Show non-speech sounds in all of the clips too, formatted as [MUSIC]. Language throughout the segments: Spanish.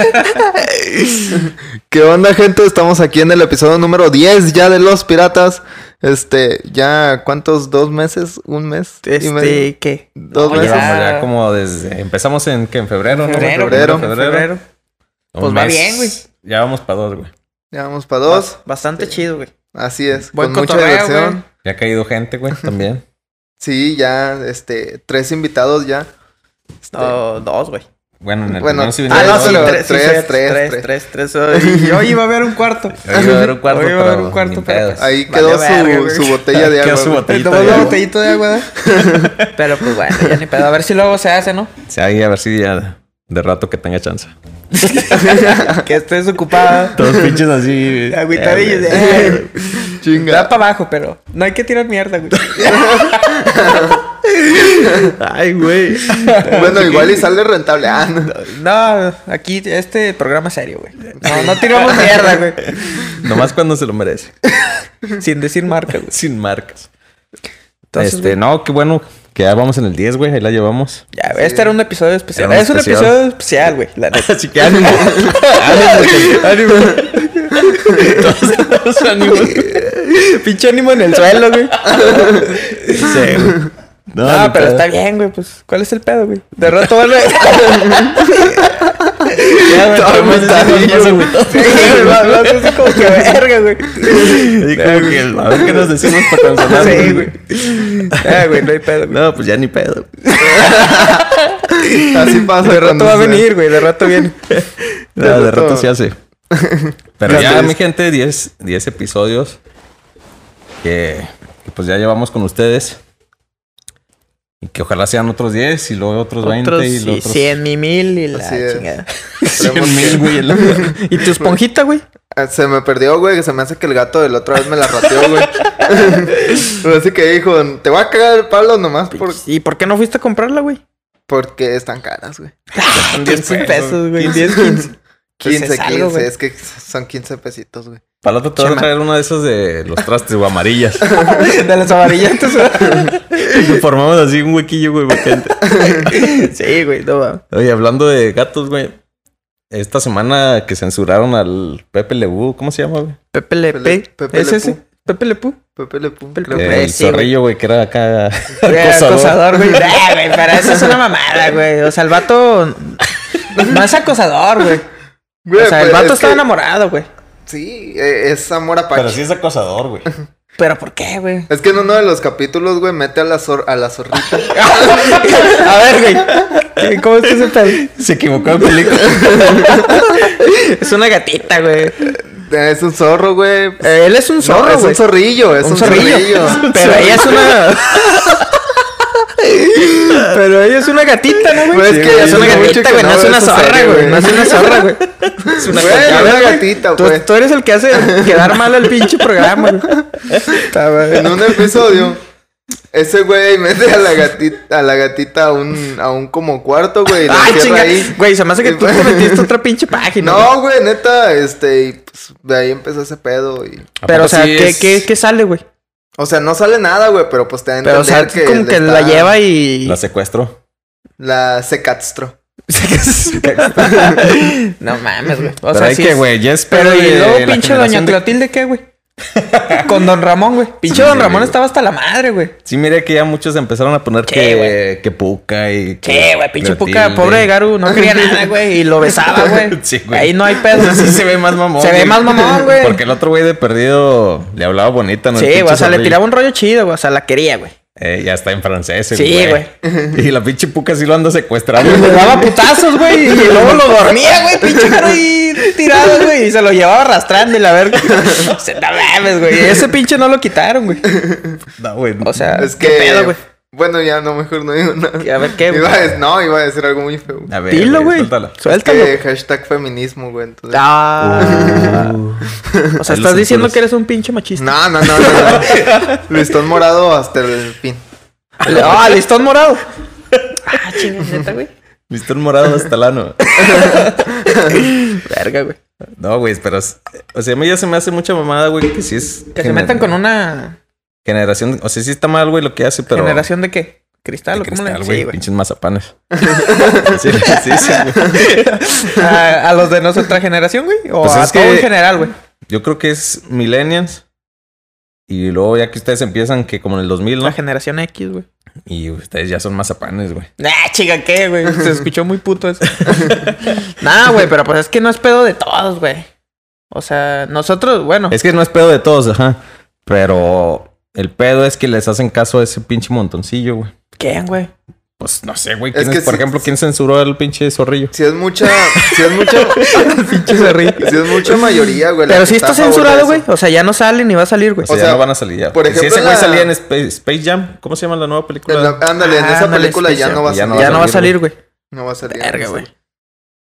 [LAUGHS] ¿Qué onda, gente? Estamos aquí en el episodio número 10 ya de Los Piratas. Este, ya, ¿cuántos? ¿Dos meses? ¿Un mes? y medio? Este, ¿qué? ¿Dos No, meses? Ya como desde... Empezamos en... ¿qué? ¿En febrero? ¿no? Febrero, febrero, febrero. Un Pues va bien, güey. Ya vamos para dos, güey. Ya vamos para dos. Bastante chido, güey. Así es. Buen con mucha diversión. güey. Ya ha caído gente, güey, [LAUGHS] también. Sí, ya, este, tres invitados ya. Este, No, dos, güey. Bueno, en el Bueno, primero sí Ah, no, dos, sí, tres, tres, tres, tres, tres. tres, tres. [LAUGHS] Y hoy iba a haber un cuarto. Hoy iba a haber un cuarto, Hoy iba a haber un cuarto, pero pedos. Ahí quedó su, su botella de [LAUGHS] Quedó agua. su una agua. botellita de agua. ¿verdad? [LAUGHS] Pero pues bueno, ya ni pedo. A ver si luego se hace, ¿no? Sí, ahí a ver si ya de rato que tenga chance. que estés ocupada. Todos pinches así. Agüitadillos. Eh, eh. Chinga. Da para abajo, pero no hay que tirar mierda, güey. [LAUGHS] Ay, güey. Bueno, [LAUGHS] igual y sale rentable. Ah, no. No, aquí este programa es serio, güey. No, no tiramos [LAUGHS] mierda, güey. Nomás cuando se lo merece. Sin decir marca, güey. Sin marcas. Entonces, este, güey, no, qué bueno que ya vamos en el 10, güey. Ahí la llevamos. ya, este era un episodio especial. Un es un episodio especial, güey. La neta. Así que ánimo. ánimo. ánimo. Todos tenemos ánimo. Pinche ánimo en el suelo, güey. Sí, güey. No, ni pero pedo. está bien, güey. Pues, ¿cuál es el pedo, güey? De rato vuelve. [LAUGHS] [LAUGHS] Ya, güey, Todo va- va a ser así como que verga, güey. Y como que, a ver qué nos decimos para cancelar. Sí, güey. Ah, güey, no hay pedo, güey. No, pues ya ni pedo. [LAUGHS] Así pasa. De rato va a venir, güey. De rato viene. No, de rato- rato se hace. Pero Gracias. ya, mi gente, 10, 10 episodios que, que pues ya llevamos con ustedes. Y que ojalá sean otros 10 y luego otros 20 Otros y luego otros 100 mi mil y la Así chingada. [LAUGHS] 100 mil, güey. el- [LAUGHS] ¿Y tu esponjita, güey? Ah, Se me perdió, güey, que se me hace que el gato de la otra vez me la rateó, güey. [LAUGHS] Pero así que dijo, te voy a cagar el palo nomás por- ¿Y por qué no fuiste a comprarla, güey? porque están caras, güey. Son 10 pesos, güey. 15. 10, 15. Pues 15, es algo, 15, güey. es que son 15 pesitos, güey. Para el otro te voy a traer una de esas de los trastes, güey, amarillas. [LAUGHS] De las amarillentas, güey. Y formamos así un huequillo, güey, para gente. [LAUGHS] Sí, güey, no va. Oye, hablando de gatos, güey. Esta semana que censuraron al Pepe Lebu, ¿cómo se llama, güey? Pepe Le Pepe- Pe. Pepe ¿Es ese? Pepe Le Pú. Pepe Le Pum, Pepe creo Le que- Pú. el sí, zorrillo, güey, que era acá [LAUGHS] acosador. güey. Ah, güey, pero eso es una mamada, güey. O sea, el vato no es acosador, güey. Güey, O sea, el pues, vato es estaba que- enamorado, güey. Sí, eh, es amor apache. Pero sí es acosador, güey. [LAUGHS] ¿Pero por qué, güey? Es que en uno de los capítulos, güey, mete a la, zor- a la zorrita. [LAUGHS] A ver, güey. ¿Cómo está ese pedo? Se equivocó de película. [LAUGHS] Es una gatita, güey. es un zorro, güey. Eh, Él es un No, zorro, es un zorrillo, es un, Un zorrillo. zorrillo. Pero ella es una. Pero ella es una gatita, ¿no, güey? Güey, es Sí, que güey, es una gatita, güey. no No es una zorra, güey. No es una zorra, güey. [LAUGHS] Es una gatita, güey. Tú, pues. tú eres el que hace quedar mal al pinche programa. En un episodio, ese güey mete a la gatita, a la gatita a un, a un como cuarto, güey. la Ay, chinga. ahí. Güey, se me hace que tú [LAUGHS] te metiste otra pinche página. No, güey, neta, este, y pues de ahí empezó ese pedo y... Pero, o sea, Sí ¿qué, es- qué, qué sale, güey? O sea, no sale nada, güey, pero pues te da a Pero, o sea, entender como que está- la lleva y. La secuestro. La secatstro. [LAUGHS] [LAUGHS] no mames, güey. O Pero sea, hay sí que, es- güey, ya es Pero y luego la pinche doña generación de- Clotilde, ¿qué, güey? [LAUGHS] Con don Ramón, güey. Pinche Sí, don Ramón güey. estaba hasta la madre, güey. Sí, mire que ya muchos empezaron a poner Sí, que, güey. que puca y... Que güey, pinche puca, pobre Garu, no quería [LAUGHS] nada, güey, y lo besaba, güey. [LAUGHS] Sí, güey. Ahí no hay pedo. Sí se ve más mamón. Se ve más mamón, güey. Porque el otro güey de perdido le hablaba bonita, ¿no? Sí, güey, o sea, le tiraba un rollo chido, güey, o sea, la quería, güey. Eh, ya está en francés, el Sí, [LAUGHS] Y la pinche puca sí lo anda secuestrando. Le daba putazos, güey, y [LAUGHS] luego lo dormía, güey, pinche Garu ahí tirado, güey, y se lo llevaba arrastrando y la verga. [LAUGHS] Se no mames, güey. Ese pinche no lo quitaron, güey. no, güey. O sea, Es ¿qué que... pedo, güey? Bueno, ya no, mejor no digo nada. A ver, ¿qué, güey? Iba a no, iba a decir algo muy feo. A ver, Dilo, güey. suéltala. Suéltalo. Que hashtag feminismo, güey. Entonces... Ah. O sea, estás diciendo que eres un pinche machista. No, no, no, no, no. [LAUGHS] Listón morado hasta el fin. Ah, listón morado. Ah, chinga, neta, güey. Listón morado hasta el ano. Verga, güey. No, güey, pero... O sea, a mí ya se me hace mucha mamada, güey, que sí es... Que se metan con una Generación... O sea, sí está mal, güey, lo que hace, pero... generación de qué? cristal, De ¿o cómo le cristal, Sí, güey. güey. Pinches mazapanes. [LAUGHS] sí, sí, sí, güey. [LAUGHS] a, a los de nuestra generación, güey. O Pues a todo en general, güey. Yo creo que es millennials. Y luego ya que ustedes empiezan que como en el 2000, ¿no? La generación X, güey. Y ustedes ya son mazapanes, güey. Ah, chica, ¿qué, güey? Se escuchó muy puto eso. [LAUGHS] Nada, güey, pero pues es que no es pedo de todos, güey. O sea, nosotros, bueno. Es que no es pedo de todos, ajá. Pero el pedo es que les hacen caso a ese pinche montoncillo, güey. ¿Quién, güey? Pues no sé, güey. Es ¿quién que es- por ejemplo, ¿quién censuró al pinche zorrillo? Si es mucha, si es mucha, [LAUGHS] Pinche ríe. si es mucha mayoría, güey. Pero sí está censurado, güey. O sea, ya no sale ni va a salir, güey. O sea, O ya sea, no van a salir ya. por si ejemplo, ese güey la- salía en Space, Space Jam, ¿cómo se llama la nueva película? En la- ándale, en Ah, esa ándale, película ya no va a salir. ya no va a salir, güey. No va a salir. Verga, güey.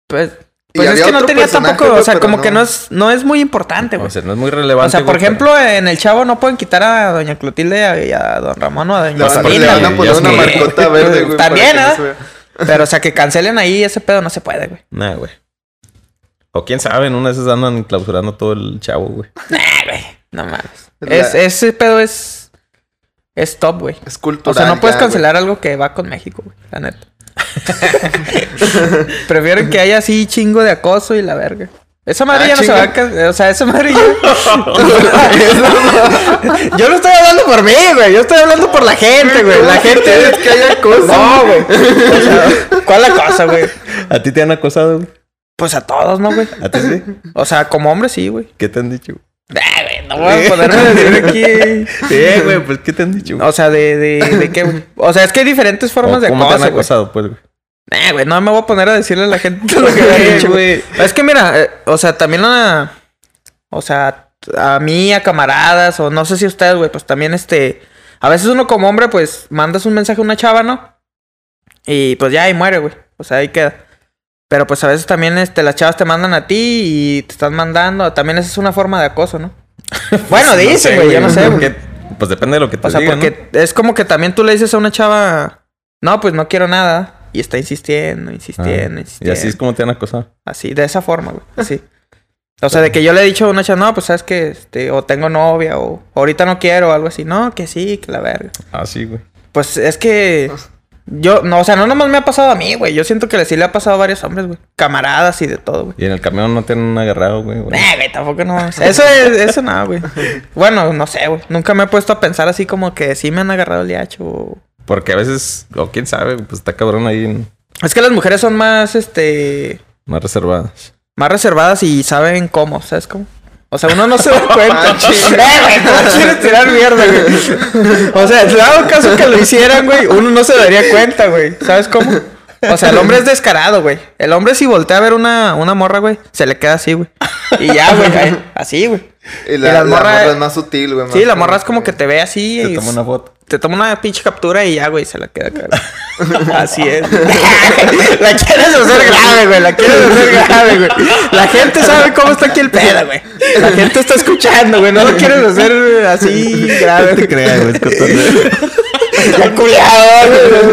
Pues, pues es que no tenía tampoco, o sea, como no. que no es, no es muy importante, güey. O sea, no es muy relevante. O sea, por pero- ejemplo, en el chavo no pueden quitar a doña Clotilde y a, don Ramón o a doña Pues, le van a ya poner es una que- marcota [LAUGHS] verde, güey. para También, ¿eh? Pero, o sea, que cancelen ahí ese pedo no se puede, güey. Nah, güey. O quién sabe, en una de esas andan clausurando todo el chavo, güey. Nah, güey. No mames. La- Es, ese pedo es. Es top, güey. Es O cultural. sea, no puedes ya, cancelar algo que va con México, güey. La neta. [LAUGHS] Prefieren que haya así chingo de acoso y la verga. Esa madre Ah, ya no se va a O sea, esa madre ya... [LAUGHS] Yo no estoy hablando por mí, güey. Yo estoy hablando por la gente, güey. La gente... Es que haya cosas. No, güey. [LAUGHS] O sea, ¿Cuál la cosa, güey? ¿A ti te han acosado, güey? Pues a todos, ¿no, güey? ¿A ti sí? O sea, como hombre sí, güey. ¿Qué te han dicho? güey? No voy a ponerme a decir aquí... Sí, güey, pues ¿qué te han dicho? güey? O sea, de, de, de qué, güey. O sea, es que hay diferentes formas ¿O de ¿Cómo te han acoso, acosado, pues, güey? Eh, güey, no me voy a poner a decirle a la gente lo que me ha dicho, güey. Es que mira, eh, o sea, también a... O sea, a mí, a camaradas, o no sé si a ustedes, güey, pues también este... A veces uno como hombre, pues, mandas un mensaje a una chava, ¿no? Y pues ya ahí muere, güey. O sea, ahí queda. Pero pues a veces también este, las chavas te mandan a ti y te están mandando. También esa es una forma de acoso, ¿no? [LAUGHS] Bueno, No dice, sé, güey, yo no sé, porque- güey. Pues depende de lo que te O sea, digan, porque es como que también tú le dices a una chava, no, pues no quiero nada. Y está insistiendo, ¿no? insistiendo, Ah, Y insistiendo. así es como te han acosado. Así, de esa forma, güey. Así. [LAUGHS] O sea, de que yo le he dicho a una chava, no, pues sabes que, este, o tengo novia, o ahorita no quiero, o algo así. No, que sí, que la verga. Ah, sí, güey. Pues es que. Yo, no, o sea, no nomás me ha pasado a mí, güey. Yo siento que sí le ha pasado a varios hombres, güey. Camaradas y de todo, güey. Y en el camión no te han agarrado, güey. güey. Nah, güey, tampoco no. Eso es, eso no, güey. Bueno, no sé, güey. Nunca me he puesto a pensar así como que sí me han agarrado el liacho. o- Porque a veces, o quién sabe, pues está cabrón ahí en- Es que las mujeres son más, este, más reservadas. más reservadas y saben cómo, ¿sabes cómo? O sea, uno no se da [LAUGHS] cuenta. Chinga. [LAUGHS] Eh, güey, no quieres tirar mierda, güey. O sea, dado caso que lo hicieran, güey, uno no se daría cuenta, güey. ¿Sabes cómo? O sea, el hombre es descarado, güey. El hombre si voltea a ver una, una morra, güey, se le queda así, güey. [LAUGHS] Y ya, güey, así, güey. Y la, Y la la morra- morra es más sutil, güey. Sí, la morra es como que te ve así Te y toma una foto. te toma una pinche captura y ya, güey, se la queda acá. [LAUGHS] Así es. [LAUGHS] la quieres hacer grave, güey. La quieres hacer grave, güey. La gente sabe cómo está aquí el pedo, güey. La gente está escuchando, güey. No lo quieres hacer así grave. No te creas, güey, es cotorreo. Ya culiado,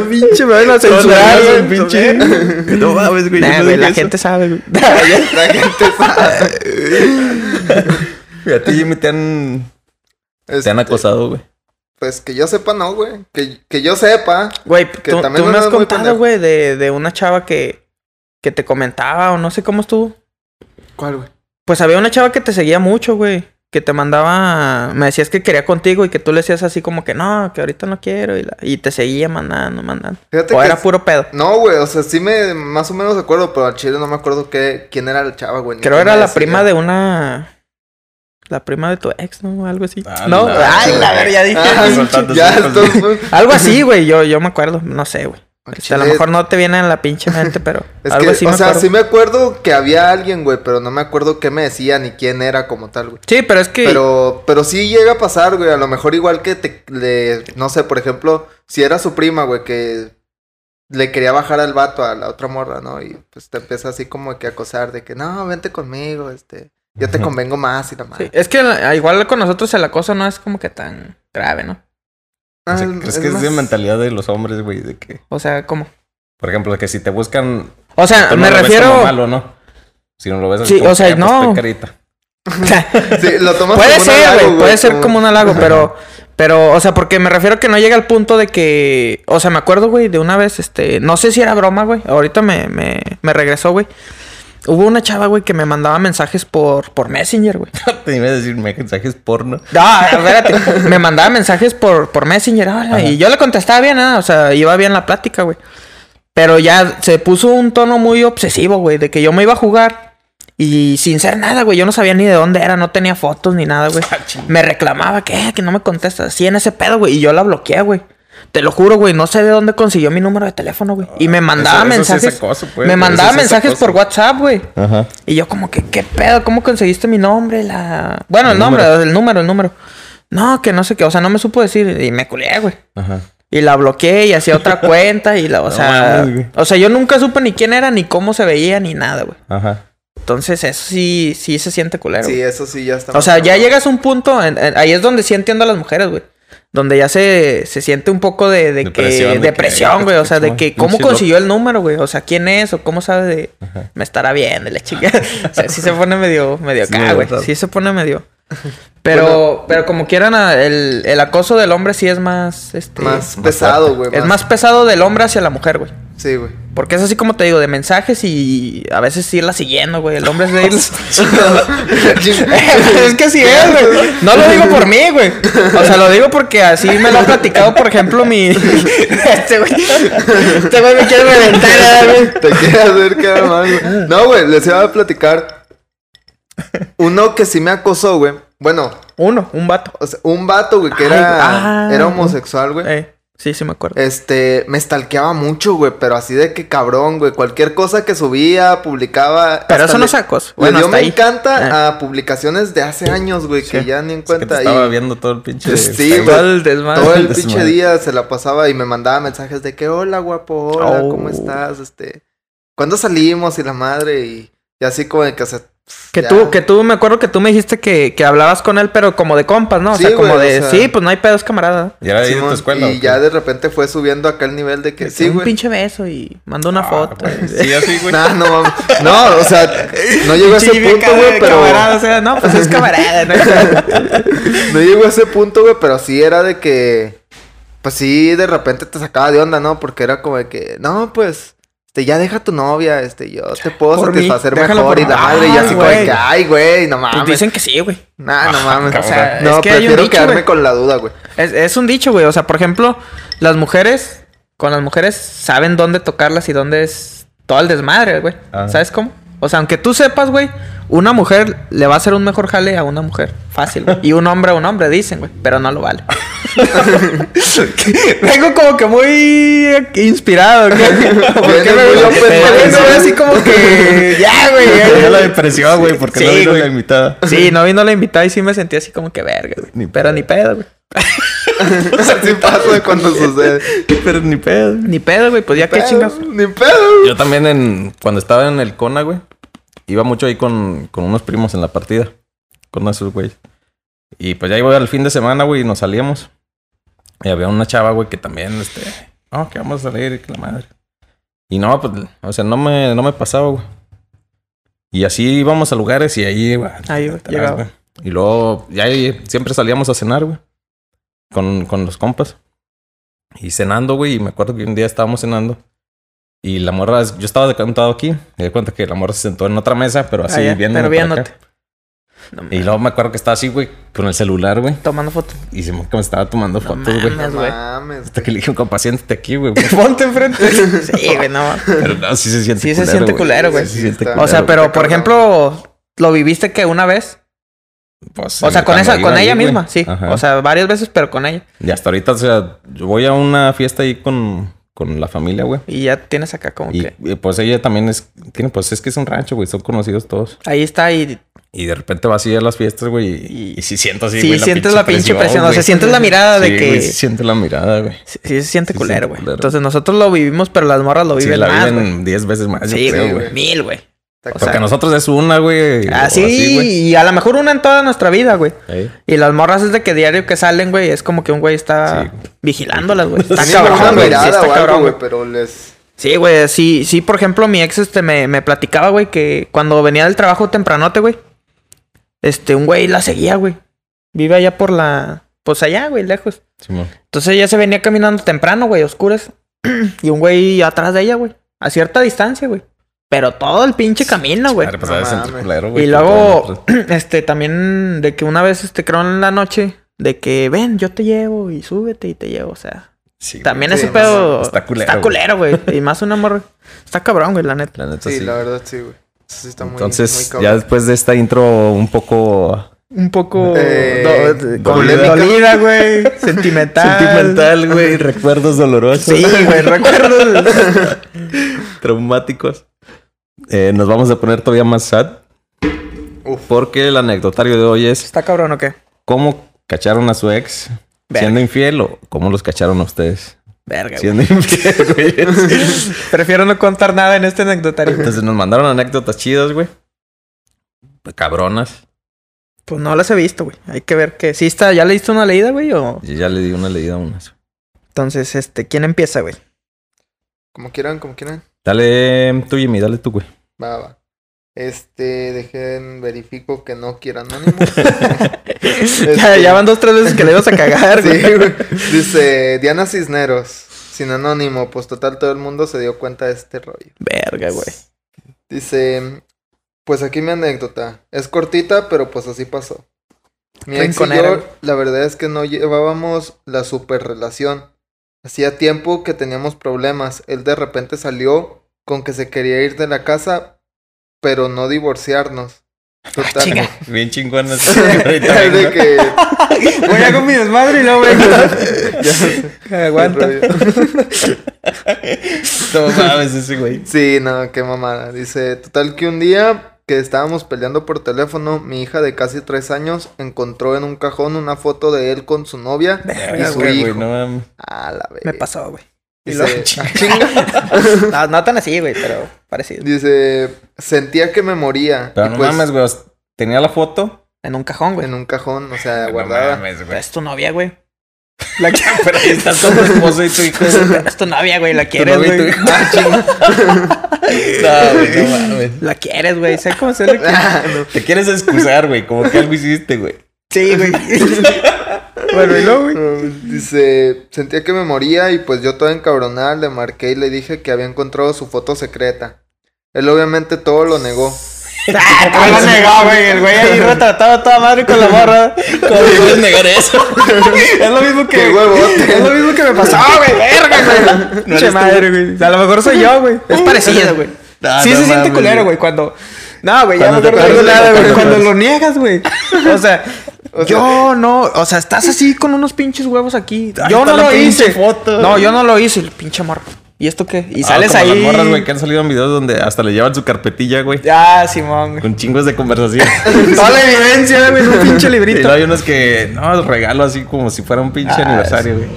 güey. Pinche, me van a censurar. Pinche. No mames, güey. Nah, güey, la eso. gente sabe, güey. [LAUGHS] La gente sabe. Y a ti, Jimmy, te han, te han Este, acosado, güey. Pues que yo sepa, no, güey. Que, que yo sepa. Güey, Que tú, también tú me has contado, güey, de, de una chava que, que te comentaba o no sé cómo estuvo. ¿Cuál, güey? Pues había una chava que te seguía mucho, güey. Que te mandaba. Me decías que quería contigo y que tú le decías así como que no, que ahorita no quiero. Y, la- y te seguía mandando, mandando. Fíjate o que era es- puro pedo. No, güey, o sea, sí me más o menos acuerdo, pero al chile no me acuerdo qué, quién era la chava, güey. Creo era la decía. prima de una. La prima de tu ex, ¿no? Algo así. Ah, no, la- ay, la ver, ya dije. Ah, ya. Algo así, [LAUGHS] güey. Yo, yo me acuerdo. No sé, güey. Este, a lo mejor no te viene en la pinche mente, pero. [LAUGHS] Es algo que, así o me sea, acuerdo. sí me acuerdo que había alguien, güey, pero no me acuerdo qué me decía ni quién era como tal, güey. Sí, pero es que. Pero, pero sí llega a pasar, güey. A lo mejor igual que te, le, no sé, por ejemplo, si era su prima, güey, que le quería bajar al vato a la otra morra, ¿no? Y pues te empieza así como que a acosar de que, no, vente conmigo, este, yo te [LAUGHS] convengo más y la Sí, madre. es que igual con nosotros el acoso no es como que tan grave, ¿no? Ah, O sea, ¿Crees que es de más- mentalidad de los hombres, güey? De que, O sea, ¿cómo? por ejemplo, que si te buscan. O sea, tú no me lo ves refiero. como malo, ¿no? Si no lo ves así Sí, como o sea, que, ah, pues, no. carita. [LAUGHS] Sí, lo tomas puede como un ser, halago, güey. Puede ser como un halago, pero Pero, o sea, porque me refiero que no llega al punto de que. O sea, me acuerdo, güey, de una vez, este. No sé si era broma, güey. Ahorita me, me, me regresó, güey. Hubo una chava, güey, que me mandaba mensajes por, por Messenger, güey. [LAUGHS] Te iba a decir mensajes porno. No, [LAUGHS] espérate. me mandaba mensajes por, por Messenger, hola, y yo le contestaba bien, nada, o sea, iba bien la plática, güey. Pero ya se puso un tono muy obsesivo, güey, de que yo me iba a jugar y sin ser nada, güey, yo no sabía ni de dónde era, no tenía fotos ni nada, güey. Me reclamaba que, que no me contestas, así en ese pedo, güey, y yo la bloqueé, güey. Te lo juro, güey, no sé de dónde consiguió mi número de teléfono, güey. Y me mandaba eso- eso sí es mensajes. acoso, pues, me mandaba es mensajes acoso. por WhatsApp, güey. Ajá. Y yo como que, ¿qué pedo? ¿Cómo conseguiste mi nombre? La... Bueno, el, El nombre, número. el número, el número. No, que no sé qué, o sea, no me supo decir y me culié, güey. Ajá. Y la bloqueé y hacía otra [LAUGHS] cuenta y la, o No sea, güey. o sea, yo nunca supe ni quién era, ni cómo se veía, ni nada, güey. Ajá. Entonces, eso sí, sí se siente culero. Sí, eso sí ya está. o sea, ya llegas a un punto, en- en- ahí es donde sí entiendo a las mujeres, güey. Donde ya se, se siente un poco de, de Depresión, que... de que- Depresión, güey. O sea, de que cómo consiguió el número, güey. O sea, quién es o cómo sabe de... Me estará bien de la chica. [LAUGHS] o sea, sí se pone medio, medio Sí, acá, güey. Sí se pone medio... [LAUGHS] Pero, pero como quieran, a- el, el acoso del hombre sí es más, este... Más pesado, güey. Es más pesado del hombre hacia la mujer, güey. Sí, güey. Porque es así como te digo, de mensajes y a veces irla siguiendo, güey. El hombre es de irla... [LAUGHS] [LAUGHS] es que sí es, güey. No lo digo por mí, güey. O sea, lo digo porque así me lo ha platicado, por ejemplo, mi... [LAUGHS] Este güey... Este güey me quiere reventar, güey. Te quiere hacer quedar mal, güey. No, güey, les iba a platicar. Uno que sí me acosó, güey. Bueno, Uno, un vato. o sea, un vato, güey, que Ay, era, ah, era homosexual, güey. Eh, sí, sí me acuerdo. Este, me stalkeaba mucho, güey, pero así de que cabrón, güey. Cualquier cosa que subía, publicaba. Pero eso no le- es. Le Bueno, me ahí. encanta Eh. a publicaciones de hace años, güey, que Sí. ya ni en Es que te cuenta. estaba y viendo todo el pinche. Sí, Facebook. güey. Todo el desmadre. todo el pinche día se la pasaba y me mandaba mensajes de que hola, guapo, hola, Oh. ¿cómo estás? Este, ¿cuándo salimos? Y la madre, y, y así como de que se. Que ya. tú, que tú, me acuerdo que tú me dijiste que, que hablabas con él, pero como de compas, ¿no? O Sí, sea, como güey, de, o sea- sí, pues no hay pedos, camarada. ¿Y era ahí de tu escuela? y ya de repente fue subiendo acá el nivel de que sí, un güey. pinche beso y mandó una Ah, foto. güey. [LAUGHS] Sí, así, güey. Nah, no, mames. no, o sea, no llegó a ese punto, güey, pero. camarada, o sea, no, pues es camarada, ¿no? [LAUGHS] No llegó a ese punto, güey, pero sí era de que. Pues sí, de repente te sacaba de onda, ¿no? Porque era como de que, no, pues. Este, ya deja tu novia, este, yo te puedo Por mí, satisfacer déjalo mejor y la mí. madre, y Ay, así como que, ay, güey, no mames. Pues dicen que sí, güey. Nah, no mames. o sea, no, es que hay un prefiero dicho, quedarme con la duda, güey. Es, es un dicho, güey. O sea, por ejemplo, las mujeres, con las mujeres saben dónde tocarlas y dónde es todo el desmadre, güey. Ah. ¿Sabes cómo? O sea, aunque tú sepas, güey, una mujer le va a hacer un mejor jale a una mujer. Fácil, güey. Y un hombre a un hombre, dicen, güey. Pero no lo vale. [LAUGHS] Vengo como que muy inspirado. ¿Por qué me veo open ¿por qué mind, me veo güey? así como que... Ya, güey. ya, Tenía ya. la depresión, güey, porque no vino güey. la invitada. Sí, no vino la invitada y sí me sentí así como que verga, güey. Ni Pero ni pedo, güey. [LAUGHS] Así pasa cuando sucede. Pero ni pedo. Ni pedo, güey. Pues ya qué chingas. Ni pedo. Yo también en, cuando estaba en el CONA, güey, iba mucho ahí con, con unos primos en la partida. Con esos güeyes. Y pues ya iba al fin de semana, güey, y nos salíamos. Y había una chava, güey, que también, este, no, que vamos a salir, que la madre. Y no, pues, o sea, no me, no me pasaba, güey. Y así íbamos a lugares y ahí, güey. Ahí, atrás, llegaba. güey. Y luego, ya ahí siempre salíamos a cenar, güey. Con, con los compas. Y cenando, güey. Y me acuerdo que un día estábamos cenando. Y la morra, yo estaba decantado aquí. Me di cuenta que la morra se sentó en otra mesa, pero así Ah, ya, viéndome pero viéndote. No, Y luego me acuerdo que estaba así, güey, con el celular, güey. Tomando fotos. Y se me que me estaba tomando No fotos, güey. No mames. Hasta que le dije compa, siéntate aquí, güey. [LAUGHS] Ponte enfrente. Sí, güey, no. Pero no, sí se siente Sí se siente culero, güey. Sí se siente Sí está- O sea, culero, pero por ejemplo, ¿lo viviste que una vez? Pues, O sea, con esa, con ahí, ella güey. misma, sí. Ajá. O sea, varias veces, pero con ella. Y hasta ahorita, o sea, yo voy a una fiesta ahí con, con la familia, güey. Y ya tienes acá como Y, que. y, pues ella también es, tiene, pues es que es un rancho, güey, son conocidos todos. Ahí está y Y de repente vas así a las fiestas, güey, y, y sí siento así, Sí, güey, sientes la pinche presión, o sea, sientes la mirada de Sí, que- güey, sí siento la mirada, güey. sí, sí se siente Sí, culero, güey. Entonces nosotros lo vivimos, pero las morras lo Sí, viven la más, güey. viven 10 veces más, Sí, yo creo, güey. güey. Mil, güey. O sea, a nosotros es una, güey. o Así, güey. y a lo mejor una en toda nuestra vida, güey. Ey. Y las morras es de que diario que salen, güey, es como que un güey está Sí. vigilándolas, güey. [LAUGHS] Está una cabrón, güey. Sí, está o algo, cabrón, güey, güey. pero les... Sí, güey, sí, sí, por ejemplo, mi ex este me, me platicaba, güey, que cuando venía del trabajo tempranote, güey, este, un güey la seguía, güey. Vive allá por la, pues allá, güey, lejos. Entonces ella se venía caminando temprano, güey, oscuras. [CLEARS THROAT] y un güey atrás de ella, güey. A cierta distancia, güey. Pero todo el pinche camino, güey. Pues No. Y luego, [CLEARS THROAT] este, también de que una vez, este, creo en la noche, de que ven, yo te llevo y súbete y te llevo, o sea. Sí. También ese pedo está culero, Está güey. culero, güey. Y más un amor. Está cabrón, güey, la neta. La neta, Sí, sí. la verdad sí, güey. Eso sí está muy, Entonces, muy ya después de esta intro un poco Un poco Eh, do- dolida, dolida, güey. Sentimental. sentimental, güey, recuerdos dolorosos, Sí, güey, recuerdo. [LAUGHS] traumáticos. Eh, nos vamos a poner todavía más sad. Uf. Porque el anecdotario de hoy es ¿Está cabrón o qué? cómo cacharon a su ex Verga. siendo infiel o cómo los cacharon a ustedes Verga, güey. siendo infiel, güey. [LAUGHS] Prefiero no contar nada en este anecdotario. güey. Entonces nos mandaron anécdotas chidas, güey. Cabronas. Pues no las he visto, güey. Hay que ver que... ¿Sí está? ¿Ya le diste una leída, güey? O... Yo ya le di una leída a unas. Entonces, este... ¿Quién empieza, güey? Como quieran, como quieran. Dale tú, Jimmy, dale tú, güey. Va, va. Este, dejen, verifico que no quiera anónimo. [LAUGHS] [LAUGHS] Ya, ya van dos, tres veces que le ibas a cagar, Sí, güey. Dice Diana Cisneros, sin anónimo, pues total todo el mundo se dio cuenta de este rollo. Verga, güey. Dice, pues aquí mi anécdota. Es cortita, pero pues así pasó. Mi ex y yo, la verdad es que no llevábamos la super relación. Hacía tiempo que teníamos problemas. Él de repente salió con que se quería ir de la casa, pero no divorciarnos. Total. chinga. [LAUGHS] Bien [LAUGHS] de que Voy a con mi desmadre y luego [LAUGHS] vengo. Aguanta. rollo. No mames ese güey. Sí, no, qué mamada. Dice, total que un día que estábamos peleando por teléfono, mi hija de casi tres años encontró en un cajón una foto de él con su novia y su güey, hijo. no mames. A la vez. Me pasó, güey. Y Dice, "Ah, [LAUGHS] chinga". No, no tan así, güey, pero parecido. Dice, sentía que me moría. Pero y no pues, mames, güey. Tenía la foto. En un cajón, güey. En un cajón, o sea, No guardada. mames, Pero güey. es tu novia, güey. La que... [LAUGHS] Pero ahí está tu esposo y tu hijo. Pero es tu novia, güey. La quieres, güey. hijo. [LAUGHS] No, güey, no [LAUGHS] mames. La quieres, güey. Sé cómo se le [LAUGHS] quiere. Ah, no. Te quieres excusar, güey. Como que algo hiciste, güey. Sí, güey. [LAUGHS] bueno, y luego, güey. Dice, sentía que me moría y pues yo toda encabronada le marqué y le dije que había encontrado su foto secreta. Él obviamente todo lo negó. Ah, lo negó, güey. El güey ahí retratado a toda madre con la morra. ¿Cómo puedes negar eso? Es lo mismo que. Es lo mismo que me pasó, güey. Verga, güey. [LAUGHS] No tú. madre, güey. A lo mejor soy yo, güey. Es parecido, güey. No, sí no se siente culero, güey. Cuando. No, güey, ya te no acuerdas de nada, lo güey. Cuando lo niegas, güey. O sea. [LAUGHS] O sea- yo no, o sea, estás así con unos pinches huevos aquí. Yo no lo hice. foto. No, yo no lo hice, el pinche morro. ¿Y esto qué? Y Ah, sales como ahí. las morras, güey, que han salido en videos donde hasta le llevan su carpetilla, güey. Ya, Simón. Con chingos de conversación. [LAUGHS] Toda la evidencia, güey, un pinche [LAUGHS] y librito. luego hay unos que, no, regalo así como si fuera un pinche Ah, aniversario, güey.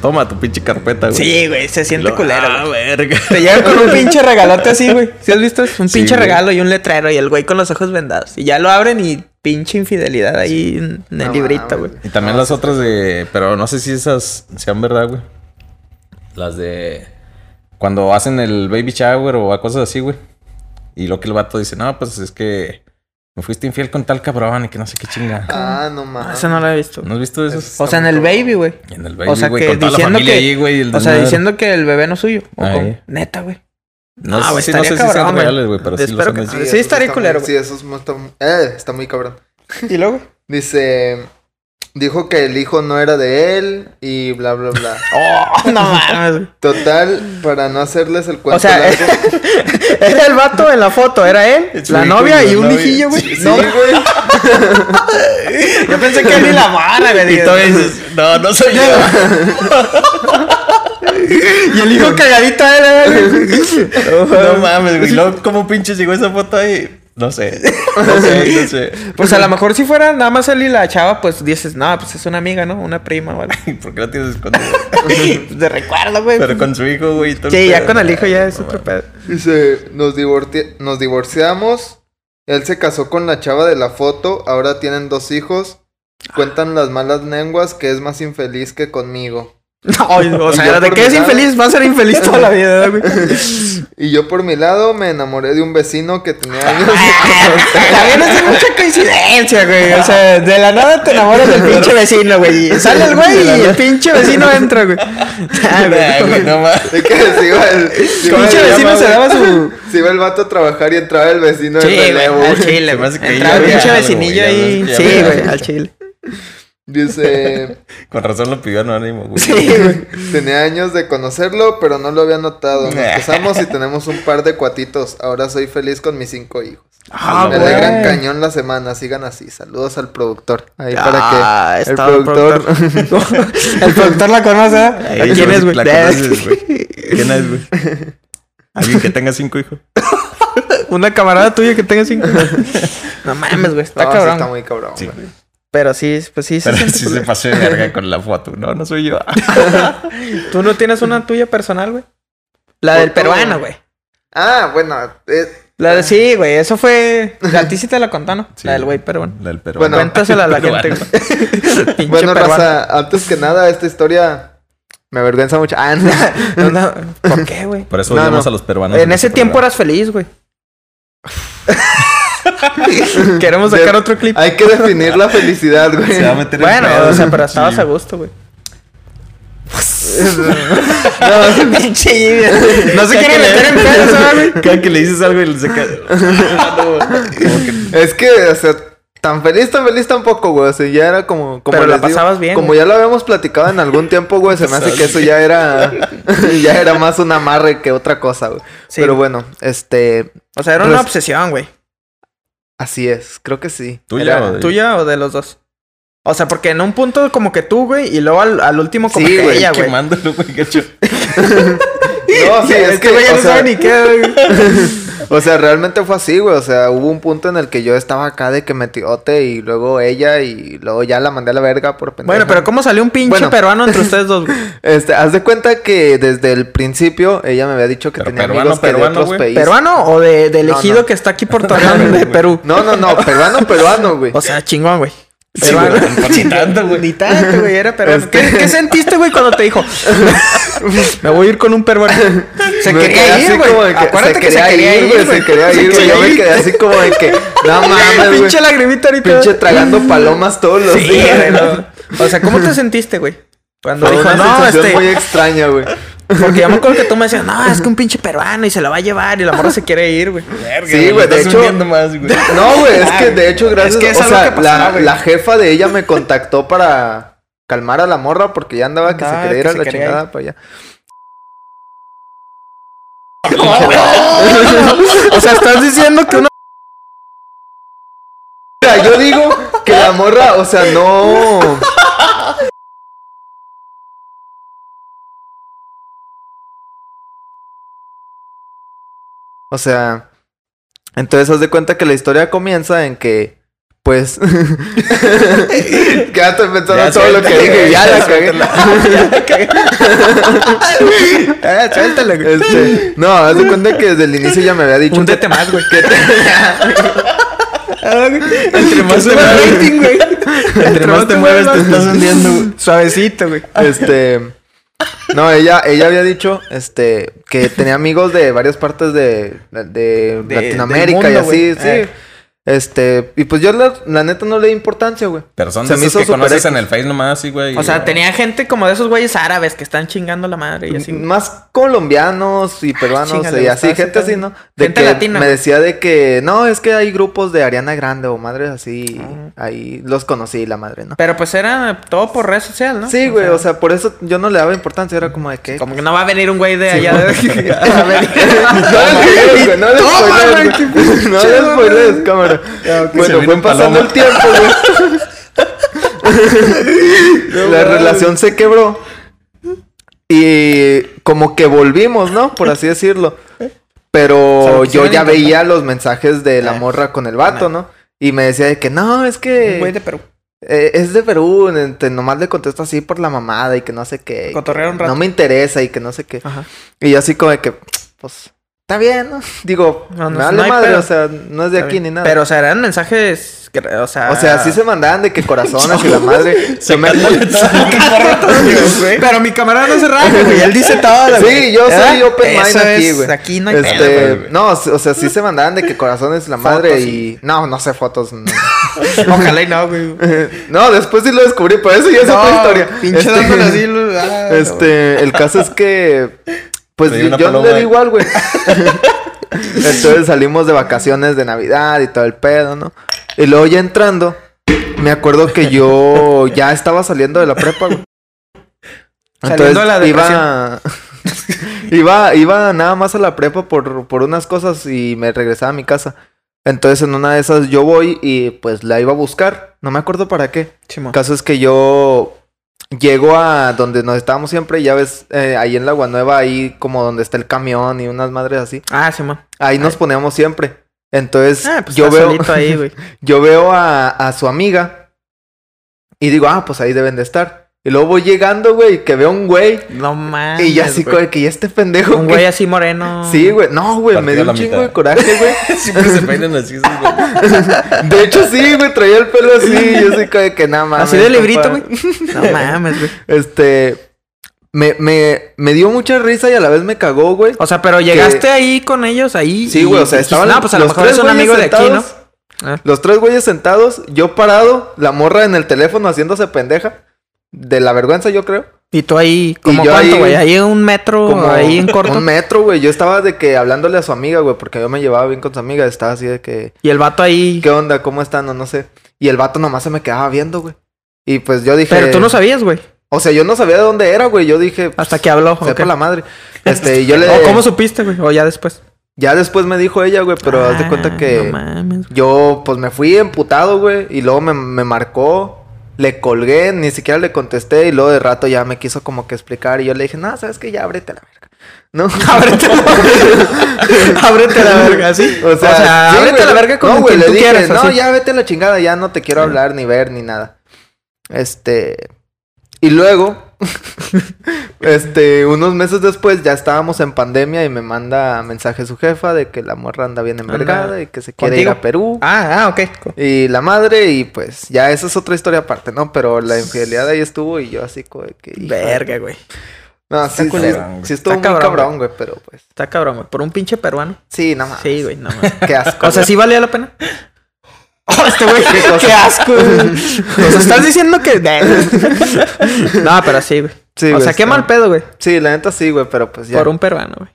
Toma tu pinche carpeta, güey. Sí, güey, se Y siente luego, culero, Ah, güey. verga. Te llegan con un pinche [LAUGHS] regalote así, güey. ¿Sí has visto? Un Sí, pinche güey. regalo y un letrero y el güey con los ojos vendados. Y ya lo abren y pinche infidelidad ahí en en el No librito, güey. Y también las otras de. Pero no sé si esas sean verdad, güey. Las de. Cuando hacen el baby shower o cosas así, güey. Y lo que el vato dice, no, pues es que me fuiste infiel con tal cabrón y que no sé qué chinga. Ah, no Ah, mames. Eso no lo he visto. ¿No has visto eso? O sea, en el baby, güey. En el baby, O sea, güey, que con toda la diciendo familia que- ahí, güey. O sea, diciendo que el bebé no es suyo. ¿O? Neta, güey. No, Ah, sé, güey, si- no sé si sean reales, güey, pero sí lo Espero son que-. Sí, eso estaría culero, Sí, eso es muy- está, eh, está muy cabrón. ¿Y luego? Dice, dijo que el hijo no era de él y bla, bla, bla. [LAUGHS] Oh, no mames. Total, para no hacerles el cuento O sea, largo. [LAUGHS] era el vato en la foto, era él, la novia y un novia. hijillo, güey. Sí, No, güey. [LAUGHS] yo pensé que y la mara, güey. Y todavía dices, no, no soy yo. Y el hijo cagadito a él, no mames, güey. ¿cómo pinche llegó esa foto ahí? No sé. [LAUGHS] No sé, no sé. Pues a lo mejor si fuera nada más él y la chava, pues dices, no, pues es una amiga, ¿no? Una prima algo. ¿Por qué la tienes escondido? [LAUGHS] Pues de recuerdo, güey. Pero con su hijo, güey. Sí, ya con el hijo ya es No, otro pedo. Dice, nos, divorci- nos divorciamos. Él se casó con la chava de la foto. Ahora tienen dos hijos. Cuentan las malas lenguas que es más infeliz que conmigo. No, o sea, de que es lado- infeliz, va a ser infeliz toda la vida, güey. Y yo por mi lado me enamoré de un vecino que tenía años de También es mucha coincidencia, güey. O sea, de la nada te enamoras del pinche vecino, güey. Sale el güey y el pinche vecino entra, güey. Ah, Ay, güey, no mames. Es que iba el, iba pinche el- vecino se daba su. se iba el vato a trabajar y entraba el vecino Sí, de güey, relevo. al chile, hace que Entraba el pinche vecinillo ahí. Sí, güey, al chile. Dice, [LAUGHS] Con razón lo pidió anónimo, güey. Sí, güey. tenía años de conocerlo, pero no lo había notado. Nos [LAUGHS] casamos y tenemos un par de cuatitos. Ahora soy feliz con mis cinco hijos. Ah, Me alegran cañón la semana, sigan así. Saludos al productor. Ahí Ah, para que el productor. [LAUGHS] El productor la conoce, ¿eh? Ay, ¿Quién es, güey? la conoces, güey. ¿Quién es, güey? Alguien que tenga cinco hijos. Una camarada tuya que tenga cinco. No mames, güey. Está No, sí cabrón. está muy cabrón. Sí. güey. Pero sí, pues sí, sí. Pero siente sí se pasó de verga con la foto. No, no soy yo. [LAUGHS] ¿Tú no tienes una tuya personal, güey? La del peruano, güey. Ah, bueno. eh, La de sí, güey. Eso fue. A ti sí te la. Sí. La del güey peruano. La del peruano. Bueno, Cuéntasela a la gente, Peruano. güey. [LAUGHS] Pinche bueno, peruano. Raza, antes que nada, esta historia me avergüenza mucho. Ah, no. No, [LAUGHS] no, ¿Por qué, güey? Por eso No, odiamos no. a los peruanos. En ese este tiempo programa. eras feliz, güey. [LAUGHS] Queremos De- sacar otro clip. Hay que definir la felicidad, güey. Se va a meter en Bueno, pedos. o sea, pero estabas Sí. a gusto, güey. No, [LAUGHS] Pinche No se quiere que le- meter en pedos, ¿verdad, güey? Cada que le dices algo y se queda. [LAUGHS] Es que, o sea, tan feliz, tan feliz tampoco, güey. O sea, ya era como. como Pero la digo, pasabas bien, Como güey. ya lo habíamos platicado en algún tiempo, güey, se me hace que eso ya era. ya era más un amarre que otra cosa, güey. Sí. Pero bueno, este. O sea, era una obsesión, güey. Así es, creo que sí. ¿Tuya Era- o de- ¿Tuya o de los dos? O sea, porque en un punto como que tú, güey, y luego al, al último como Sí, que güey, ella, güey. Quemándolo, güey. [LAUGHS] [LAUGHS] gacho. No, [LAUGHS] sí, es que. güey ya o no sea, sabe ni qué, güey. [LAUGHS] O sea, realmente fue así, güey. O sea, hubo un punto en el que yo estaba acá de que metiote y luego ella y luego ya la mandé a la verga por pendeja. Bueno, pero ¿cómo salió un pinche Bueno. peruano entre ustedes dos, güey? [LAUGHS] Este, haz de cuenta que desde el principio ella me había dicho que Pero tenía peruano, amigos que de peruano, otros güey. países. ¿Peruano o de, de No, elegido no. que está aquí por Torreón de Perú? No, no, no, peruano, peruano, güey. O sea, chingón, güey. Sí, güey, Ni tanto, güey. Ni tanto, güey, era peruano. Este- ¿Qué, qué sentiste, güey, cuando te dijo? [LAUGHS] Me voy a ir con un peruano. Se Me quedé quería ir, güey. que Acuérdate se que se quería ir, güey, se quería ir, güey. Yo me quedé así como de que, no [LAUGHS] mames, güey. Pinche lagrimita ahorita. Pinche tragando [LAUGHS] palomas todos los Sí, días. güey, no. O sea, ¿cómo te sentiste, güey? Cuando Fue dijo, una no, este... muy extraña, güey. Porque yo me acuerdo que tú me decías, no, es que un pinche peruano y se la va a llevar y la morra se quiere ir, güey. Sí, güey, de hecho- más, güey. No, güey, es que de hecho, gracias. es que es o sea, que la, jefa de ella me contactó para calmar a la morra porque ya andaba que se quería ir a la chingada ir. para allá. [LAUGHS] O sea, estás diciendo que uno... Mira, yo digo que la morra, o sea, no. [LAUGHS] O sea, entonces haz de cuenta que la historia comienza en que, pues, [LAUGHS] estoy pensando en todo lo que suéltala, dije, ya ya la cagué. [LAUGHS] Ya la cagué. Eh, suéltale, güey. Este, no, haz de cuenta que desde el inicio ya me había dicho que, Húndete más, güey. [LAUGHS] Entre más te mueves, rating, güey. entre más te mueves, te estás hundiendo, güey. Suavecito, güey. Este. No, ella, ella había dicho, este, que tenía amigos de varias partes de, de, De- Latinoamérica y así, sí. Eh. Este, y pues yo la, la neta no le di importancia, güey. Pero son Se de esos que conoces en el Face nomás, güey. O sea, tenía gente como de esos güeyes árabes que están chingando la madre y así. Más colombianos y peruanos y así, gente así. ¿no? De Gente que latina, me decía de que, no, es que hay grupos de Ariana Grande o madres así, Ah. ahí los conocí, la madre, ¿no? Pero pues era todo por red social, ¿no? Sí, güey, o sea, por eso yo no le daba importancia, era como de que... Como que no va a venir un güey de allá de... No le Toma, spoilees, güey, güey. qué No [LAUGHS] Bueno, fue pasando paloma. el tiempo, güey. [LAUGHS] La relación se quebró. Y como que volvimos, ¿no? Por así decirlo. O sea, Pero yo ya intentar. veía los mensajes de la Ah. morra con el vato, ¿no? Y me decía de que no, es que güey de Perú. eh, es de Perú, en- te- nomás le contesto así por la mamada y que no sé qué. Cotorrear un rato. No me interesa y que no sé qué. Ajá. Y yo así como de que, [TSK] pues, Está bien, ¿no? Digo, No, no, me vale no madre, pedo. o sea, no es de Está aquí bien. ni nada. Pero, o sea, eran mensajes. que- O sea. o sea, sí se mandaban de que corazones y la [LAUGHS] madre. se me- [LAUGHS] Pero mi camarada no se raja, [LAUGHS] güey. Él dice todo. Sí, yo soy open mind Eso aquí, es- güey. Aquí no hay Este, pedo, güey. no, o sea, sí se mandaban de que corazones la madre Fotos, y no, no sé fotos. No. Ojalá y no, güey. No, después sí lo descubrí, pero eso ya es otra historia. Pinche Este, dándole así. ah, no, Este, el caso es que pues yo, paloma le di igual, güey. [LAUGHS] Entonces salimos de vacaciones de Navidad y todo el pedo, ¿no? Y luego ya entrando, me acuerdo que yo [LAUGHS] ya estaba saliendo de la prepa, güey. Saliendo de la iba, [LAUGHS] iba, iba nada más a la prepa por, por unas cosas y me regresaba a mi casa. Entonces en una de esas yo voy y pues la iba a buscar. No me acuerdo para qué. El caso es que yo llego a donde nos estábamos siempre, ya ves, eh, ahí en la Nueva, ahí como donde está el camión y unas madres así. Ah, Simón. Ahí nos poníamos siempre. Entonces Ah, pues yo está veo, ahí, [LAUGHS] yo veo a, a su amiga y digo, ah, pues ahí deben de estar. Y luego voy llegando, güey, que veo un güey No mames. y ya así güey. que ya este pendejo. Un güey así moreno. Sí, güey. No, güey, me dio un chingo mitad. de coraje, güey. [LAUGHS] Siempre se peinan así, esos güey. [LAUGHS] De hecho, sí, güey, traía el pelo así. Yo así como de que nada más. Así de librito, güey. [LAUGHS] No mames, güey. Este. Me, me, me dio mucha risa y a la vez me cagó, güey. O sea, pero llegaste ahí con ellos ahí. Sí, güey, o sea, estaban No, pues a lo los mejor es tres un amigo de güeyes aquí, ¿no? sentados, Ah. Los tres güeyes sentados, yo parado, la morra en el teléfono haciéndose pendeja. De la vergüenza, yo creo. Y tú ahí, ¿como yo cuánto, güey? Ahí un metro, Como ahí en corto. un metro, güey. Yo estaba de que hablándole a su amiga, güey, porque yo me llevaba bien con su amiga. Estaba así de que, Y el vato ahí. ¿qué onda? ¿Cómo están? O no sé. Y el vato nomás se me quedaba viendo, güey. Y pues yo dije. Pero tú no sabías, güey. O sea, yo no sabía de dónde era, güey. Yo dije. Hasta que habló. Sepa ok. la madre. Este, y yo [LAUGHS] le. ¿O cómo supiste, güey? O ya después. Ya después me dijo ella, güey, pero haz de Ah, cuenta que. No mames. Yo, pues me fui emputado, güey. Y luego me, me marcó. Le colgué, ni siquiera le contesté. Y luego de rato ya me quiso como que explicar. Y yo le dije, no, sabes que ya ábrete la verga. No, [LAUGHS] ábrete Ábrete a la verga, ¿sí? O sea, sí, ábrete güey, la verga con no, güey, quien le tú dije, quieras. No, así. ya vete la chingada, ya no te quiero hablar, ni ver, ni nada. Este. Y luego, [LAUGHS] este, unos meses después ya estábamos en pandemia y me manda mensaje su jefa de que la morra anda bien envergada Anda y que se quiere ir a Perú. Ah, ah, ok. Y la madre, y pues ya esa es otra historia aparte, ¿no? Pero la infidelidad ahí estuvo y yo así como que. Verga, güey. No, sí, sí, culero, sí, sí estuvo Está muy cabrón, güey, pero pues. Está cabrón, güey. Por un pinche peruano. Sí, no más. Sí, güey, no [LAUGHS] mames. Qué asco. O sea. ¿sí valía la pena? [LAUGHS] Oh, [LAUGHS] este güey, ¿Qué asco. [LAUGHS] sea, estás diciendo que. [LAUGHS] no, pero sí, güey. Sí, o güey, sea, qué está- mal pedo, güey. Sí, la neta sí, güey, pero pues ya. Por un peruano, güey.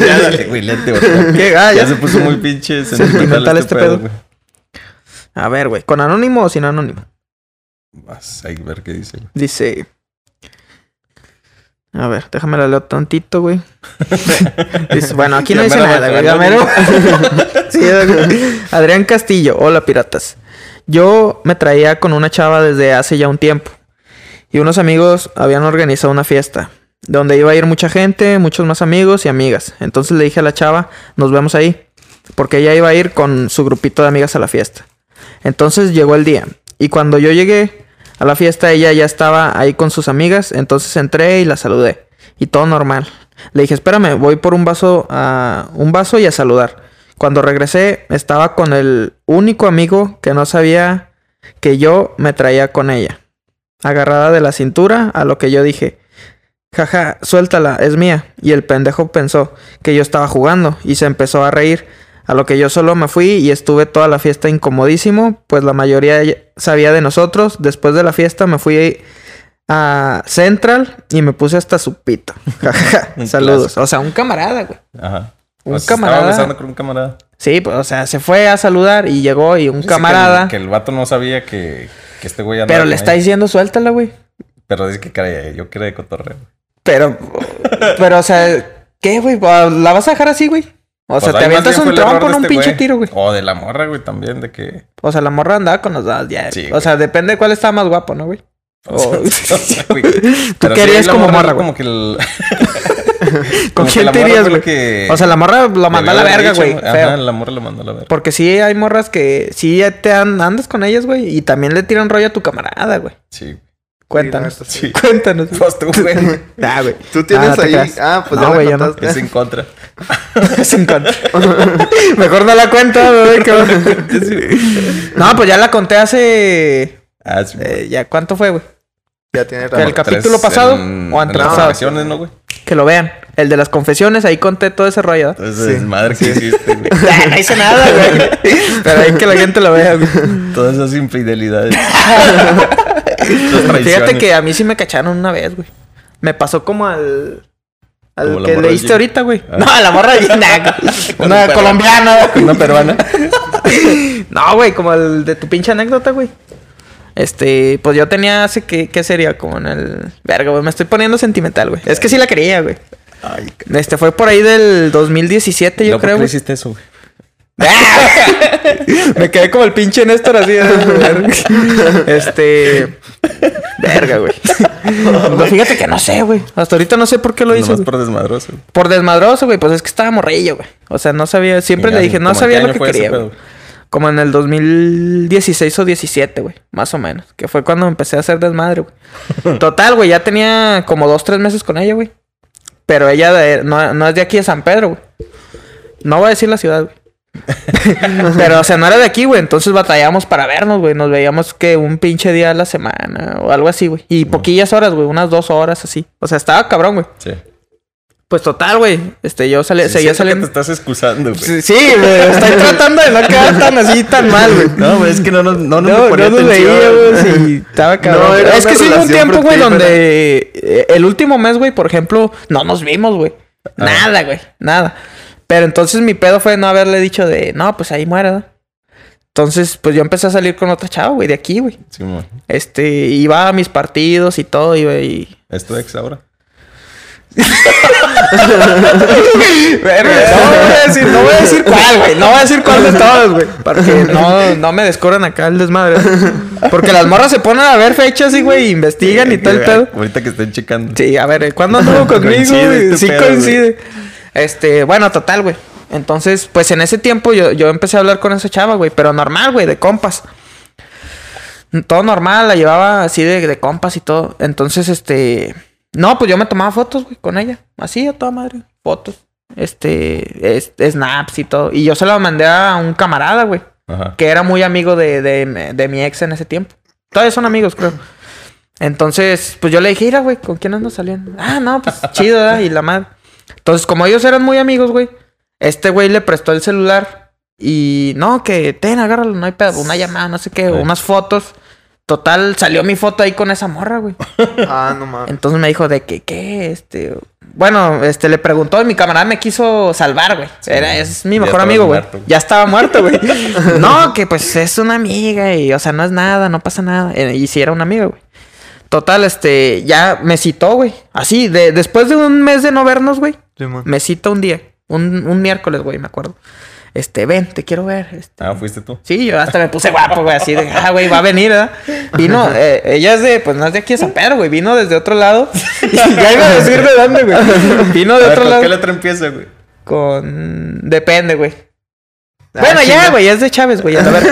Ya dale, güey, lente, güey. ¿Qué? Ah, Ya ya. se puso muy pinche Sentimental este este pedo. pedo, güey. A ver, güey. ¿Con anónimo o sin anónimo? Vas a ver qué dice, güey. Dice. A ver, déjame la leo tantito, güey. [LAUGHS] Bueno, aquí no dice nada, güey. [LAUGHS] Sí. Adrián Castillo, hola piratas. Yo me traía con una chava desde hace ya un tiempo. Y unos amigos habían organizado una fiesta. Donde iba a ir mucha gente, muchos más amigos y amigas. Entonces le dije a la chava, nos vemos ahí. Porque ella iba a ir con su grupito de amigas a la fiesta. Entonces llegó el día. Y cuando yo llegué a la fiesta, ella ya estaba ahí con sus amigas. Entonces entré y la saludé. Y todo normal. Le dije, espérame, voy por un vaso a un vaso y a saludar. Cuando regresé, estaba con el único amigo que no sabía que yo me traía con ella. Agarrada de la cintura, a lo que yo dije, jaja, suéltala, es mía. Y el pendejo pensó que yo estaba jugando y se empezó a reír. A lo que yo solo me fui y estuve toda la fiesta incomodísimo, pues la mayoría sabía de nosotros. Después de la fiesta me fui a Central y me puse hasta su pito. [LAUGHS] Saludos. O sea, un camarada, güey. Ajá. Un O sea, camarada. Estaba con un camarada. Sí, pues, o sea, se fue a saludar y llegó y un Dice que el- camarada. Que el, vato no sabía que, que este güey andaba pero le está ella. diciendo suéltala, güey. Pero dice que caray, yo quería de cotorreo. Pero, pero, o sea, ¿qué, güey? ¿La vas a dejar así, güey? O Pues sea, te avientas un de en un este pinche güey. tiro, güey. O de la morra, güey, también, de que... O sea, la morra andaba con los dos ya. Sí, o güey. sea, depende de cuál está más guapo, ¿no, güey? [LAUGHS] O- Güey. [LAUGHS] Tú Pero sí, querías la como morra güey. Como que el... [LAUGHS] ¿Con quién te irías, güey? que O sea, la morra lo mandó a la verga, güey. Ajá, la morra lo mandó a la verga. Porque sí hay morras que sí te an- andas con ellas, güey. Y también le tiran rollo a tu camarada, güey. Sí. Cuéntanos. Sí. [LAUGHS] Cuéntanos. Pues tú, güey. Ah, güey. Tú tienes Ah, no ahí. creas. Ah, pues No, ya güey, me yo no. contaste. Es en contra. [LAUGHS] [LAUGHS] Mejor no la cuento, güey. que- No, pues ya la conté hace. Ah, sí. eh, ya, ¿cuánto fue, güey? Ya tiene Que el razón. capítulo pasado en- o en las antepasado. confesiones, ¿no, güey? Que lo vean. El de las confesiones, ahí conté todo ese rollo. ¿no? Entonces, Sí. madre que hiciste, güey. No hice nada, güey. Pero ahí que la gente lo vea, güey. Todas esas infidelidades. Fíjate que a mí sí me cacharon una vez, güey. Me pasó como al. Al Como que leíste ahorita, güey. Ah. No, a la morra de [LAUGHS] Con Una un colombiana. Una peruana. [LAUGHS] No, güey, como el de tu pinche anécdota, güey. Este, pues yo tenía hace que, ¿qué sería? Como en el. Verga, güey, me estoy poniendo sentimental, güey. Es que sí la quería, güey. Ay, Este fue por ahí del 2017, yo no, ¿por creo, qué hiciste eso, güey? [LAUGHS] Me quedé como el pinche Néstor así. este. Verga, güey. No, fíjate que no sé, güey. Hasta ahorita no sé por qué lo hice. Por desmadroso. güey. Por desmadroso, güey. Pues es que estaba morrillo, güey. O sea, no sabía. Siempre ¿Y le dije, no sabía lo que quería, güey. Como en el 2016 o 17, güey. Más o menos. Que fue cuando empecé a hacer desmadre, güey. [LAUGHS] Total, güey. Ya tenía como dos, tres meses con ella, güey. Pero ella de- no, no es de aquí de San Pedro, güey. No voy a decir la ciudad, güey. [LAUGHS] Pero, o sea, no era de aquí, güey. Entonces batallamos para vernos, güey. Nos veíamos que un pinche día a la semana o algo así, güey. Y poquillas horas, güey. Unas dos horas así. O sea, estaba cabrón, güey. Sí. Pues total, güey. Este, yo salí, Sí, seguía siento que saliendo. te estás excusando, güey. Sí, sí, güey. Estoy [LAUGHS] tratando de no quedar tan así, tan mal, güey. No, güey, es que no, no, no, No, no nos atención. veíamos y [LAUGHS] estaba cabrón. No, era es que sí hubo un tiempo, güey, donde eh, el último mes, güey, por ejemplo, no nos vimos, güey. Ah. Nada, güey, nada. Pero entonces mi pedo fue no haberle dicho de, no, pues ahí muera. Entonces, pues yo empecé a salir con otra chava, güey, de aquí, güey. Sí. Este, iba a mis partidos y todo, iba y... ¿Es tu ex ahora? Verga, no voy a [LAUGHS] decir, no voy a decir cuál, güey. No voy a decir cuál de todos, güey. Para que no, no me descubran acá el desmadre. Porque las morras se ponen a ver fechas y, güey, investigan y todo el pedo. Ahorita que estén checando. Sí, a ver, ¿cuándo anduvo [LAUGHS] conmigo? Este Sí pedo, coincide. Este, bueno, total, güey. Entonces, pues en ese tiempo yo, yo empecé a hablar con esa chava, güey. Pero normal, güey, de compas. Todo normal, la llevaba así de, de compas y todo. Entonces, este... No, pues yo me tomaba fotos, güey, con ella. Así, a toda madre. Fotos. Este... es- snaps y todo. Y yo se la mandé a un camarada, güey. Ajá. Que era muy amigo de, de, de mi ex en ese tiempo. Todavía son amigos, creo. Entonces, pues yo le dije, mira, güey, ¿con quién andas saliendo? Ah, no, pues chido, ¿verdad? Y la madre. Entonces, como ellos eran muy amigos, güey, este güey le prestó el celular y no, que ten, agárralo, no hay pedo, una llamada, no sé qué, Sí. unas fotos. Total, salió mi foto ahí con esa morra, güey. [LAUGHS] Ah, no mames. Entonces me dijo de que, ¿qué? Este. Bueno, este le preguntó, mi camarada me quiso salvar, güey. Era, es mi mejor amigo, güey. muerto. Ya estaba muerto, güey. [LAUGHS] no, que pues es una amiga y, o sea, no es nada, no pasa nada. Eh, Y si era una amiga, güey. Total, este, ya me citó, güey. Así, de, después de un mes de no vernos, güey. Simón. Me cita un día, un, un miércoles, güey, me acuerdo. Este, ven, te quiero ver. Este, Ah, fuiste tú. Sí, yo hasta me puse guapo, güey, así de, ah, güey, va a venir, ¿verdad? Vino, [LAUGHS] eh, ella es de, pues no es de aquí de San Pedro, güey, vino desde otro lado. Y [LAUGHS] ya iba a [LAUGHS] decir de dónde, güey. Vino de A ver, otro ¿con lado. qué letra empieza, güey? Con. Depende, güey. Ah, bueno, ya, güey, es de Chávez, güey. A ver.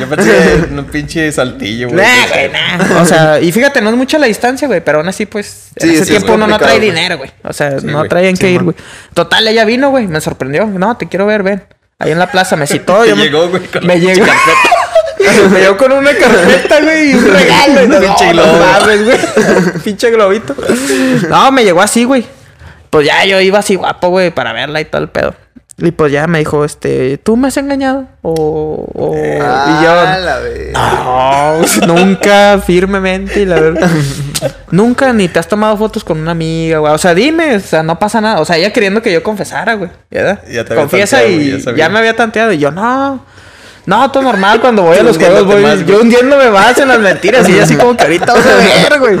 Yo pensé [LAUGHS] en un pinche saltillo, güey. Nah, güey, nah. O sea, y fíjate, no es mucha la distancia, güey, pero aún así, pues, en Sí, ese sí, tiempo uno no trae güey. dinero, güey. O sea, Sí, no traían que Sí, ir, man. güey. Total, ella vino, güey, me sorprendió. No, te quiero ver, ven. Ahí en la plaza me [LAUGHS] citó. Yo me- llegó, güey, con me llegó. [LAUGHS] me llegó con una carpeta, güey, y un regalo. no, Pinche globo. güey. Pinche globito. No, me llegó así, güey. Pues ya yo iba así guapo, güey, para verla y todo el pedo. Y pues ya me dijo, este, ¿tú me has engañado? O, o... Ah, y yo, la no, nunca, firmemente, y la verdad. nunca ni te has tomado fotos con una amiga, güey. O sea, dime, o sea, no pasa nada. O sea, ella queriendo que yo confesara, güey. ¿verdad? Ya te había Confiesa tanteado, y ya me había tanteado. Y yo, no. No, todo normal. Cuando voy a los juegos, voy. más, yo hundiéndome más en las mentiras. Y ella así como que ahorita vas a ver, güey.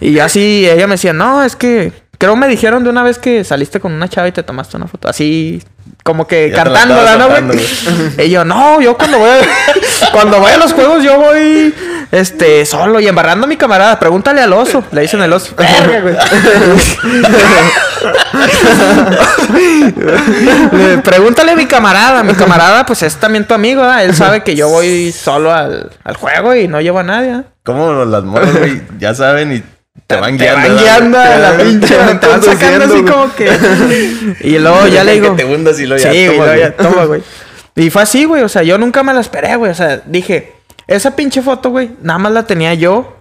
[LAUGHS] Y así ella me decía, no, es que. Creo me dijeron de una vez que saliste con una chava y te tomaste una foto. Así, como que Ya cantándola, ¿no, güey? [LAUGHS] Y yo, no, yo cuando voy a, [LAUGHS] cuando voy a los juegos, yo voy este solo y embarrando a mi camarada. Pregúntale al oso. Le dicen el oso. [LAUGHS] Le- Pregúntale a mi camarada. Mi camarada, pues es también tu amigo, ¿verdad? Él sabe que yo voy solo al, al juego y no llevo a nadie. ¿verdad? ¿Cómo las morras, güey? Ya saben y te van Te guiando. van ¿verdad? guiando a la Te van- pinche. te van Te van sacando así como que. [LAUGHS] Y luego ya [LAUGHS] le digo. Que te hundas y luego ya Sí, güey, toma, güey. toma, [LAUGHS] güey. Y fue así, güey. O sea, yo nunca me la esperé, güey. O sea, dije, esa pinche foto, güey, nada más la tenía yo.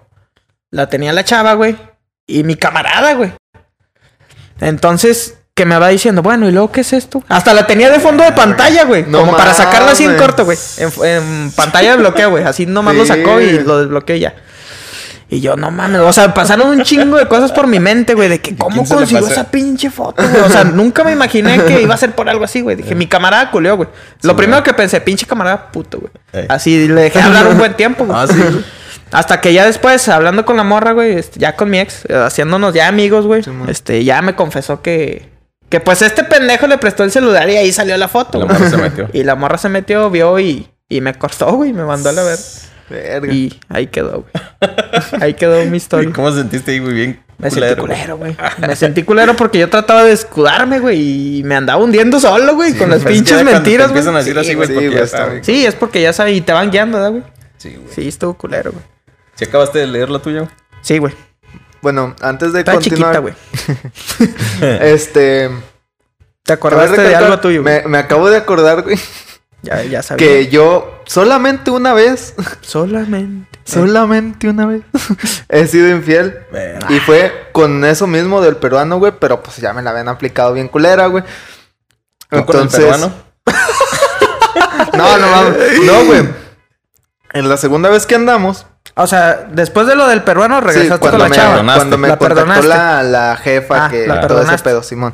La tenía la chava, güey. Y mi camarada, güey. Entonces, que me va diciendo, bueno, ¿y luego qué es esto? Hasta la tenía de fondo de pantalla, güey. No como para sacarla así en corto, güey. En, en pantalla de bloqueo, güey. Así nomás lo Sí. sacó y lo desbloqueó y ya. Y yo, no mames, o sea, pasaron un chingo de cosas por mi mente, güey, de que cómo consiguió esa pinche foto, güey. O sea, nunca me imaginé que iba a ser por algo así, güey. Dije, mi camarada culeó, güey. Lo Sí, primero güey. que pensé, pinche camarada puto, güey. Ey. Así le dejé hablar un buen tiempo, güey. Ah, sí. güey. Hasta que ya después, hablando con la morra, güey, este, ya con mi ex, eh, haciéndonos ya amigos, güey, este, ya me confesó que, que pues este pendejo le prestó el celular y ahí salió la foto, La morra se metió. [LAUGHS] Y la morra se metió, vio y, y me cortó, güey, me mandó a la ver. Verga. Y ahí quedó, güey. [LAUGHS] Ahí quedó mi ¿Y historia. ¿Cómo se sentiste ahí, güey? Bien Me culero, sentí culero, güey. [LAUGHS] Me sentí culero porque yo trataba de escudarme, güey. Y me andaba hundiendo solo, güey. con las pinches mentiras, te güey. empiezan a decir así, güey, sí, porque ya saben. Sí, es porque ya sabes, y te van guiando, ¿verdad, güey? Sí, güey. Sí, estuvo culero, güey. ¿Sí acabaste de leer la tuya, güey? Sí, güey. Bueno, antes de Está continuar. chiquita, güey. [LAUGHS] Este. ¿Te acordaste de algo tuyo, güey? Me, me acabo de acordar, güey, Ya, ya sabía. que yo solamente una vez, [LAUGHS] Solamente. solamente una vez, [LAUGHS] he sido infiel. Y fue con eso mismo del peruano, güey, pero pues ya me la habían aplicado bien culera, güey. ¿Tú con el peruano? [LAUGHS] No, no mames. No, güey. En la segunda vez que andamos, O sea, después de lo del peruano, sí, regresaste cuando con la me, chava. perdonaste. cuando me La contactó perdonaste. la, la jefa Ah, que la todo ese pedo, Simón.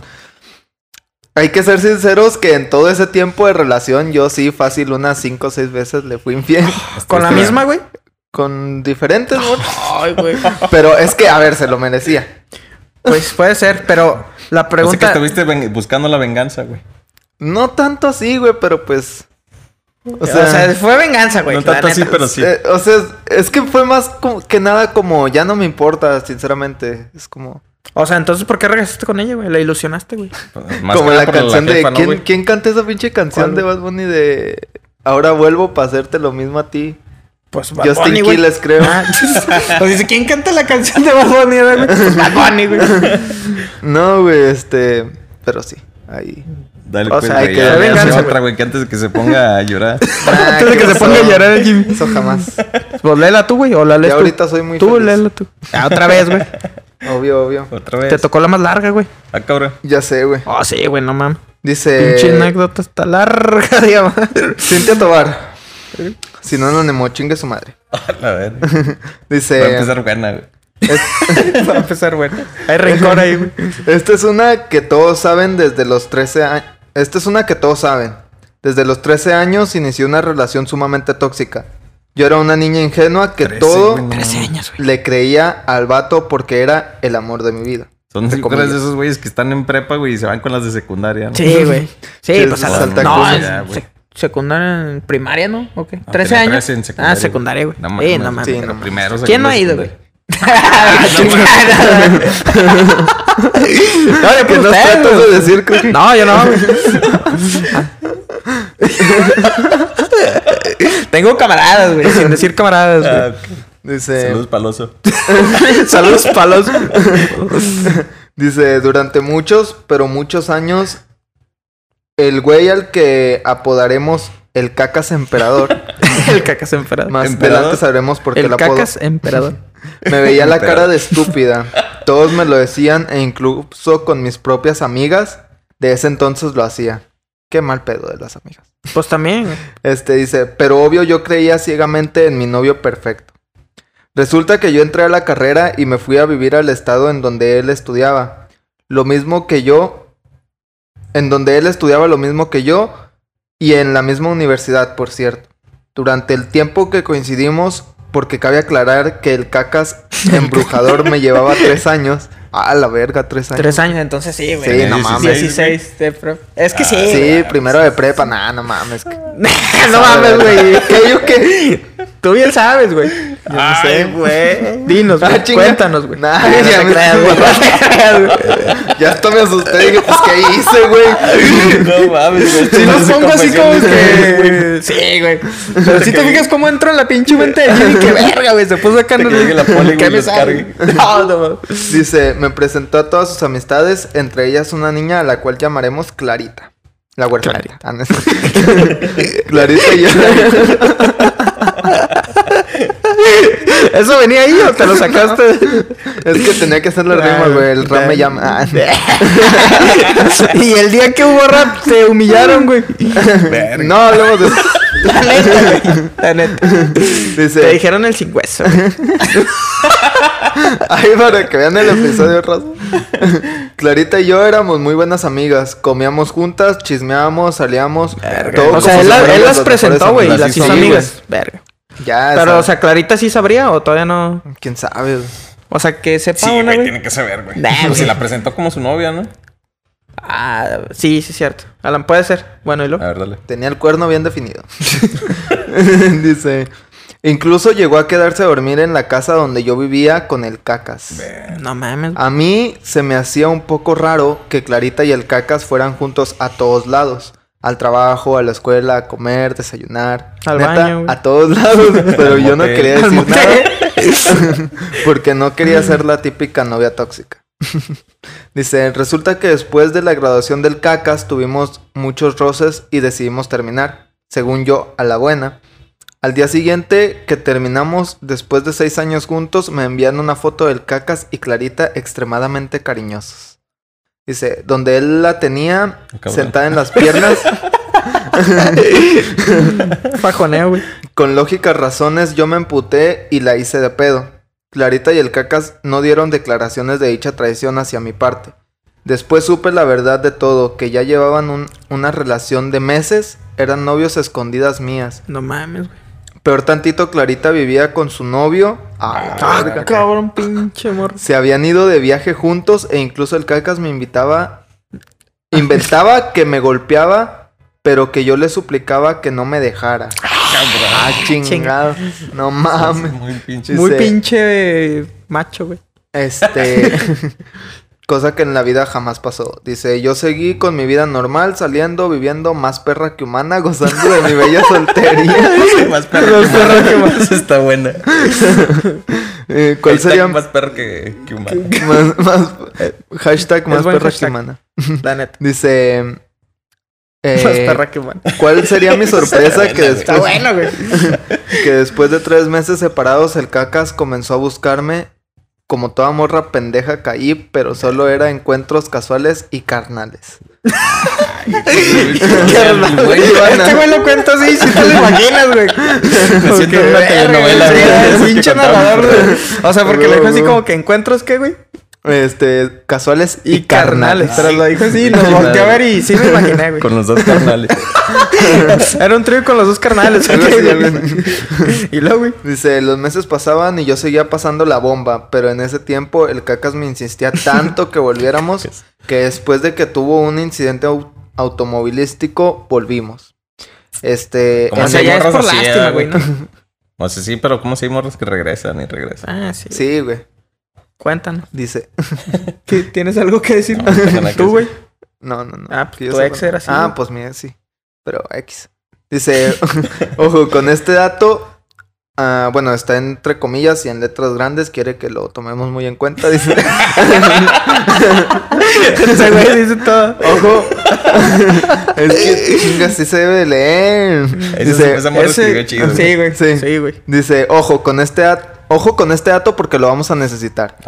Hay que ser sinceros que en todo ese tiempo de relación, yo sí, fácil, unas cinco o seis veces le fui infiel. [LAUGHS] ¿Con la misma, güey? con diferentes, güey. Ay, güey. [LAUGHS] Pero es que, a ver, se lo merecía. Pues puede ser, pero la O sea que pregunta... estuviste buscando la venganza, güey. No tanto así, güey, pero pues. O O sea, fue venganza, güey. no tanto así, pero sí. eh, o sea, es, es que fue más como que nada como ya no me importa, sinceramente. Es como. O sea, entonces, ¿por qué regresaste con ella, güey? La ilusionaste, güey. Más como que la canción de. jefa, ¿no, ¿quién, canta esa pinche canción ¿Cuál, de? Bad Bunny de. Ahora vuelvo para hacerte lo mismo a ti? Pues Justin Bunny, güey. Quiles, creo. Ah, [LAUGHS] pues dice, ¿quién canta la canción de Bad Bunny, güey? Pues Bad Bunny, güey. [LAUGHS] No, güey, este. Pero sí, ahí. Dale, O pues, sea, hay que venganza, otra, güey, que antes de que se ponga a llorar. Ah, [LAUGHS] Antes de ¿qué que se ponga a llorar el Jimmy. Eso jamás. Pues léela tú, güey, o la lees Ya tú. ahorita soy muy Tú, feliz. léela tú. Ah, otra vez, güey. Obvio, obvio. Otra vez. Te tocó la más larga, güey. Ah, cabrón. Ya sé, güey. Oh, sí, güey, no mames. Dice. Pinche anécdota está larga, [LAUGHS] Dios. Cintia Tobar. Si no, no Nemo, chingue su madre. [LAUGHS] A ver. [LAUGHS] Dice. Va a empezar buena, güey. Va a empezar, güey. Hay rencor ahí, güey. Esta es una que todos saben desde los 13 años. Esta es una que todos saben. Desde los 13 años inició una relación sumamente tóxica. Yo era una niña ingenua que 13, todo güey, no 13 años, güey. le creía al vato porque era el amor de mi vida. Son de esos güeyes que están en prepa, güey, y se van con las de secundaria, ¿no? Sí, güey. Sí, Sí, pues a la... salta No, cosas. es Ya, güey. sec- secundaria en primaria, ¿no? 13 tenía años. 13 en secundaria, ah, secundaria, güey. No sí, mames. no mames. Sí, Pero no primero, ¿Quién no ha ido, güey? [LAUGHS] secundaria. no, yo ¿Qué por nos ustedes, tratas güey. de decir? No, yo no, güey. [LAUGHS] Tengo camaradas, güey. Sin decir camaradas, güey. Ah. Dice. Saludos, paloso. [LAUGHS] Saludos, palos. [LAUGHS] Dice, durante muchos, pero muchos años, el güey al que apodaremos el cacas emperador, [LAUGHS] El cacas emperador. más ¿Emperador? adelante sabremos por qué el el apodo, cacas emperador. me veía la cara de estúpida. Todos me lo decían e incluso con mis propias amigas, de ese entonces lo hacía. Qué mal pedo de las amigas. Pues también. Este dice, pero obvio yo creía ciegamente en mi novio perfecto. Resulta que yo entré a la carrera y me fui a vivir al estado en donde él estudiaba. Lo mismo que yo, en donde él estudiaba lo mismo que yo y en la misma universidad, por cierto. Durante el tiempo que coincidimos, porque cabe aclarar que el cacas embrujador me llevaba tres años. Ah, la verga, tres años. Tres años, entonces sí, güey. Sí, no mames. 16 de pro- Es que sí, Ah, Sí, güey. primero de prepa, nah, no mames. [LAUGHS] no mames, güey. ¿Qué yo qué? Tú bien sabes, güey. Yo no Ay, sé. güey. Dinos, Ah, güey. chinga. Cuéntanos, güey. Nah, No ya te me- creas, güey. Ya hasta me asusté. Dije, pues, ¿qué hice, güey? No mames, güey. Si los pongo así como que... Sí, güey. Pero si te fijas cómo entró en la pinche mente de Jimmy, que verga, güey. Se puso acá Que la poli, güey. [LAUGHS] Dice, me presentó a todas sus amistades, entre ellas una niña a la cual llamaremos Clarita. La huerfanita. Clarita. Ah, [LAUGHS] Clarita y yo. [LAUGHS] ¿Eso venía ahí o te lo sacaste? es que tenía que hacer la rima, güey. El rap me llama. Ah, y el día que hubo rap te humillaron, güey. Verga. no, hablemos de... La neta, güey. La neta. Te dijeron el sin hueso. ay, para que vean el episodio, raza. Clarita y yo éramos muy buenas amigas. Comíamos juntas, chismeábamos, salíamos. todo O sea, él, si la- fuéramos él las presentó, güey, las hizo amigas. Verga. Ya, Pero, o sea, Clarita sí sabría o todavía no. quién sabe. O sea, que sepa Sí, una, güey, tiene que saber, güey. Nah, Pues güey. si la presentó como su novia, ¿no? Ah, sí, sí, es cierto. Alan, puede ser. Bueno, y A luego. ver, dale. Tenía el cuerno bien definido. [LAUGHS] Dice, incluso llegó a quedarse a dormir en la casa donde yo vivía con el cacas. No mames. A mí se me hacía un poco raro que Clarita y el cacas fueran juntos a todos lados. Al trabajo, a la escuela, a comer, desayunar. Al Neta, baño. A todos [LAUGHS] lados. Pero yo no quería decir nada. [LAUGHS] Porque no quería ser la típica novia tóxica. [LAUGHS] Dice, resulta que después de la graduación del cacas tuvimos muchos roces y decidimos terminar. Según yo, a la buena. Al día siguiente que terminamos, después de seis años juntos, me envían una foto del cacas y Clarita extremadamente cariñosos. Dice, donde él la tenía Cabrón. sentada en las piernas, [LAUGHS] Fajoneo, güey. con lógicas razones yo me emputé y la hice de pedo. Clarita y el cacas no dieron declaraciones de dicha traición hacia mi parte. Después supe la verdad de todo, que ya llevaban un- una relación de meses, eran novios escondidas mías. No mames, güey. Peor tantito, Clarita vivía con su novio. Ah, Ah, cabrón, pinche morro. Se habían ido de viaje juntos e incluso el cacas me invitaba, inventaba [LAUGHS] que me golpeaba, pero que yo le suplicaba que no me dejara. Ah, chingado. No mames. Muy pinche. Muy pinche macho, güey. Este. [LAUGHS] cosa que en la vida jamás pasó. Dice: Yo seguí con mi vida normal, saliendo, viviendo más perra que humana, [LAUGHS] gozando de mi bella soltería. [LAUGHS] más perro que humana. que más está buena. [LAUGHS] Eh, ¿Cuál Hashtag sería más perro que, que humana? más, más- eh, hashtag más perra que humana? La neta. Dice. eh, Más perra que humana. ¿Cuál sería mi sorpresa que Está después, bueno, güey. que después de tres meses separados el cacas comenzó a buscarme? Como toda morra pendeja caí, pero solo era encuentros casuales y carnales. [LAUGHS] Güey, Este güey lo cuenta así, si te lo [LAUGHS] imaginas, güey. Me siento en una telenovela, sí, pinche narrador, güey. O sea, porque le dijo así como que encuentros, ¿qué, güey? Este, casuales y, Y carnales. carnales. Pero lo dijo así, nos [LAUGHS] volteó a ver y sí me imaginé, güey. Con los dos carnales. [LAUGHS] Era un trío con los dos carnales. [LAUGHS] Así. y luego, güey. Dice, los meses pasaban y yo seguía pasando la bomba, pero en ese tiempo el cacas me insistía tanto que volviéramos que después de que tuvo un incidente au- automovilístico, volvimos. Este, O sea, ya es por lástima, ah, güey, ¿no? O sea, sí, pero ¿cómo se hay morras que regresan y regresan? Ah, sí. sí, güey, Cuéntanos. dice. [LAUGHS] ¿Qué- ¿Tienes algo que decir? No, [LAUGHS] ¿Tú, güey? No, no, no. Ah, pues tu ex era así, Ah, pues mira, sí. Pero X. Dice, [LAUGHS] ojo, con este dato, ah, bueno, está entre comillas y en letras grandes, quiere que lo tomemos muy en cuenta. Dice, Ese güey dice todo. ojo, es que chinga, sí se debe de leer. Ese- Dice, esa morra escribió chido. Sí, güey. Sí. Sí, güey. dice, ojo, con este dato. Ojo con este dato porque lo vamos a necesitar. [LAUGHS]